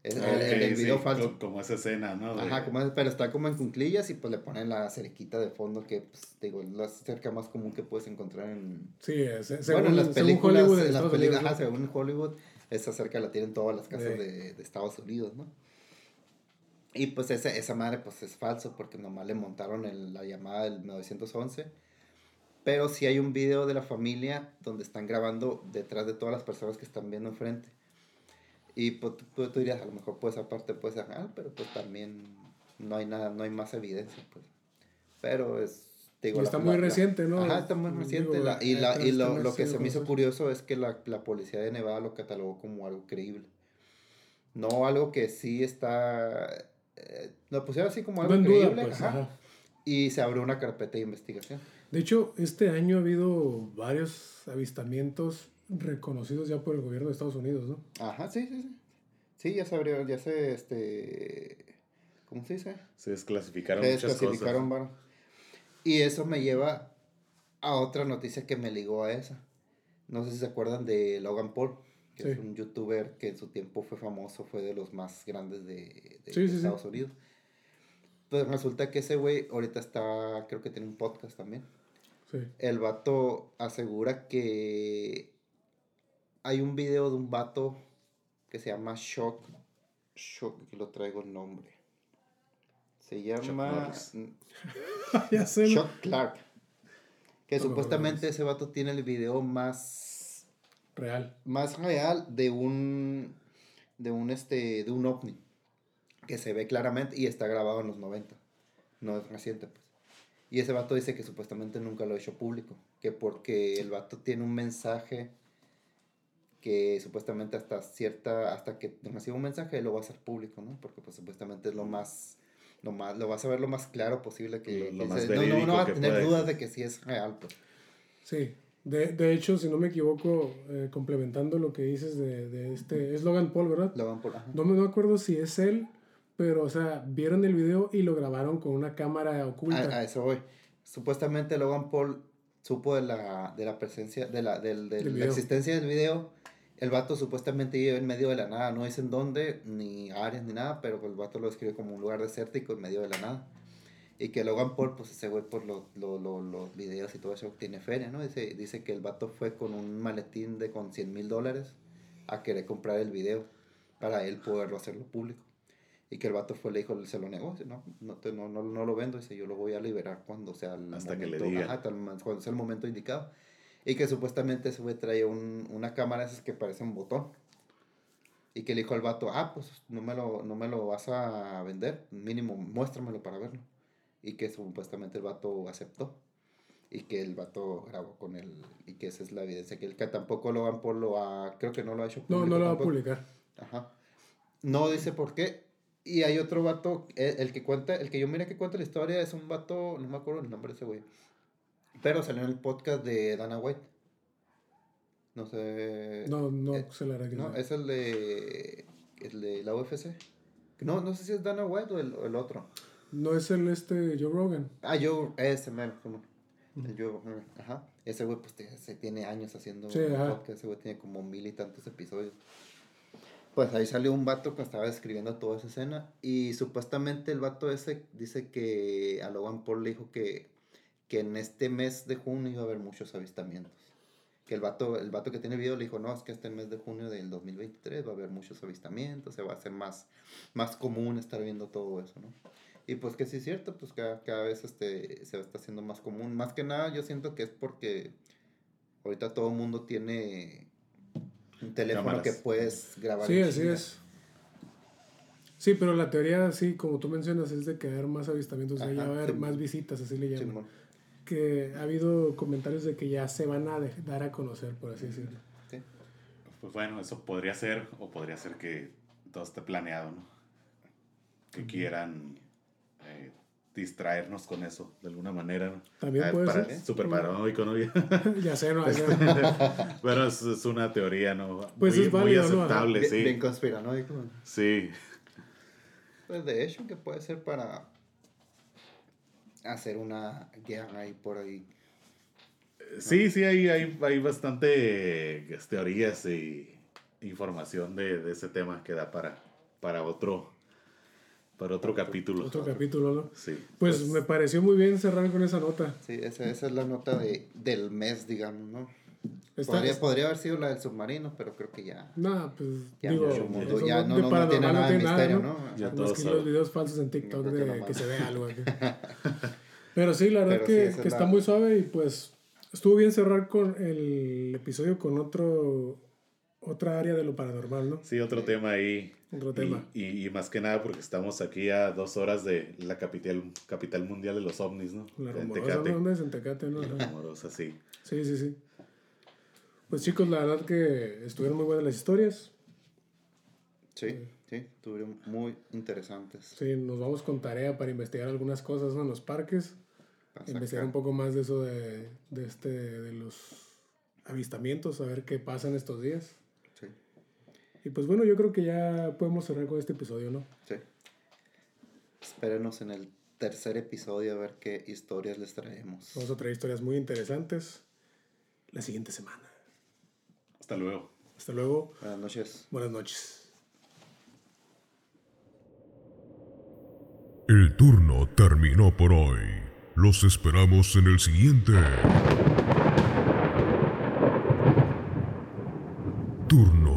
el, el- el- el Ok, sí, video falso. co- Como esa escena, ¿no? De- Ajá, como pero está como en cunclillas y pues le ponen la cerquita de fondo que, pues, digo, es la cerca más común que puedes encontrar en, Sí, se- según, bueno, en las según películas, Hollywood en las Estados películas, Unidos, ajá, según Hollywood, esa cerca la tienen todas las casas Sí. de, de Estados Unidos, ¿no? Y pues esa, esa madre pues es falso porque nomás le montaron el- la llamada del 911. Pero sí hay un video de la familia donde están grabando detrás de todas las personas que están viendo enfrente. Y pues tú, tú- dirías, a lo mejor pues aparte puede ser real, pero pues también no hay nada, no hay más evidencia, pues. Pero es... te digo, Y está la- muy la- reciente, ¿no? Ajá, está muy Digo, reciente. la- y la, y lo, lo que se me hizo curioso es que la, la policía de Nevada lo catalogó como algo creíble. No algo que sí está... eh, lo pusieron así como algo No en duda, creíble. pues. ajá, ajá. Y se abrió una carpeta de investigación. De hecho, este año ha habido varios avistamientos reconocidos ya por el gobierno de Estados Unidos, ¿no? Ajá, sí, sí, sí. Sí, ya se abrió, ya se, este... ¿Cómo se dice? Se desclasificaron Se muchas desclasificaron, cosas. varo. Y eso me lleva a otra noticia que me ligó a esa. No sé si se acuerdan de Logan Paul, que es un youtuber que en su tiempo fue famoso, fue de los más grandes de, de Sí, sí, sí. Estados Unidos. Pues resulta que ese güey ahorita está, creo que tiene un podcast también. Sí. El vato asegura que hay un video de un vato que se llama Shock. Shock, aquí lo traigo el nombre. Se llama Norris. ya sé. ¿no? Shock Clark. Que supuestamente ese vato tiene el video más, Real. más real de un de un este de un ovni que se ve claramente y está grabado en los 90. No es reciente, pues. Y ese vato dice que supuestamente nunca lo ha hecho público, que porque el vato tiene un mensaje que supuestamente hasta cierta hasta que reciba un mensaje lo va a hacer público, ¿no? Porque pues supuestamente es lo más lo más lo vas a ver lo más claro posible que, Lo- lo que más se- no, no, no verídico va a tener puede. dudas de que sí es real, pues. Sí. De, de hecho, si no me equivoco, eh, complementando lo que dices de, de este. Es Logan Paul, ¿verdad? Lo van por ajá. No me no acuerdo si es él, pero, o sea, vieron el video y lo grabaron con una cámara oculta. a eso voy. Supuestamente Logan Paul supo de la, de la presencia, de la, del- de Del la existencia del video. El vato supuestamente vive en medio de la nada, no dicen dónde, ni áreas, ni nada, pero el vato lo describe como un lugar desértico en medio de la nada. Y que Logan Paul, pues ese güey por lo- lo- lo- los videos y todo eso tiene feria, ¿no? Dice, dice que el vato fue con un maletín de con 100 mil dólares a querer comprar el video para él poderlo hacerlo público. Y que el vato fue, le dijo, se lo negó, dice, no, no, te- no, no, no lo vendo, dice, yo lo voy a liberar cuando sea el Hasta que le diga. ajá, cuando sea el momento indicado. Y que supuestamente ese güey traía un, una cámara esas que parece un botón. Y que le dijo al vato, ah, pues no me lo, no me lo vas a vender, mínimo muéstramelo para verlo. Y que supuestamente el vato aceptó. Y que el vato grabó con él. Y que esa es la evidencia. Que el que tampoco Logan Paul lo ha, creo que no lo ha hecho no, público no lo va a tampoco. publicar. Ajá. No dice por qué. Y hay otro vato, el, el que cuenta, el que yo mira que cuenta la historia es un vato, no me acuerdo el nombre de ese güey. Pero salió en el podcast de Dana White. No sé. No, no eh, se la hará que no, es el de, el de la UFC. No, no sé si es Dana White o el, o el otro. No es el este Joe Rogan. Ah, yo, ese ¿cómo? El Joe Rogan, ajá. Ese güey, pues, se tiene años haciendo Sí, podcast. Ese güey tiene como mil y tantos episodios. Pues ahí salió un vato que estaba describiendo toda esa escena. Y supuestamente el vato ese dice que a Logan Paul le dijo que, que en este mes de junio iba a haber muchos avistamientos. Que el vato, el vato que tiene video le dijo, no, es que este mes de junio del 2023 va a haber muchos avistamientos, se va a hacer más, más común estar viendo todo eso, ¿no? Y pues que sí es cierto, pues cada, cada vez este, se está haciendo más común. Más que nada yo siento que es porque ahorita todo el mundo tiene un teléfono Cámaras. que puedes grabar. Sí, así es. Sí, pero la teoría, sí, como tú mencionas, es de que va a haber más avistamientos, o sea, ya Ajá, va a haber sí. más visitas, así le llaman. Que ha habido comentarios de que ya se van a dar a conocer, por así decirlo. Sí. Pues bueno, eso podría ser, o podría ser que todo esté planeado, ¿no? Que quieran eh, distraernos con eso, de alguna manera, ¿no? También Ah, puede para- ser. Súper paranoico, ¿no? ya sé, no, ya. bueno, es, es una teoría, ¿no? Pues muy, es muy válido, ¿no? aceptable, Bien, sí. bien conspiranoico. Sí, Pues de hecho que puede ser para hacer una guerra ahí por ahí. sí, sí, hay, hay, hay bastante eh, teorías y información de, de ese tema que da para, para otro, para otro capítulo. Otro capítulo, ¿no? Sí. Pues me pareció muy bien cerrar con esa nota. Sí, esa, esa es la nota de, del mes, digamos, ¿no? Está, podría, podría haber sido la del submarino, pero creo que ya, Nada, pues ya, digo, mucho mundo, ya no, no, no tiene nada de misterio, ¿no? ¿no? Ya Ajá. todo Más que sabe. los videos falsos en TikTok de que se ve algo. Pero sí, la verdad Pero sí, que, que está muy suave y pues estuvo bien cerrar con el episodio con otro otra área de lo paranormal, ¿no? Sí, otro tema ahí. Otro Y- tema. Y, y más que nada porque estamos aquí a dos horas de la capital, capital mundial de los ovnis, ¿no? La En rumorosa, Tecate. ¿no? En Tecate, ¿no? La rumorosa, sí. Sí, sí, sí. Pues chicos, la verdad que estuvieron muy buenas las historias. Sí, sí, estuvieron muy interesantes. Sí, nos vamos con tarea para investigar algunas cosas ¿no? en los parques. Investigar un poco más de eso de, de este de los avistamientos, a ver qué pasa en estos días. Sí, Y pues bueno, yo creo que ya podemos cerrar con este episodio, ¿no? sí. Espérenos en el tercer episodio a ver qué historias les traemos. Vamos a traer historias muy interesantes la siguiente semana. Hasta luego. Hasta luego. Buenas noches. Buenas noches. El turno terminó por hoy. Los esperamos en el siguiente. Turno.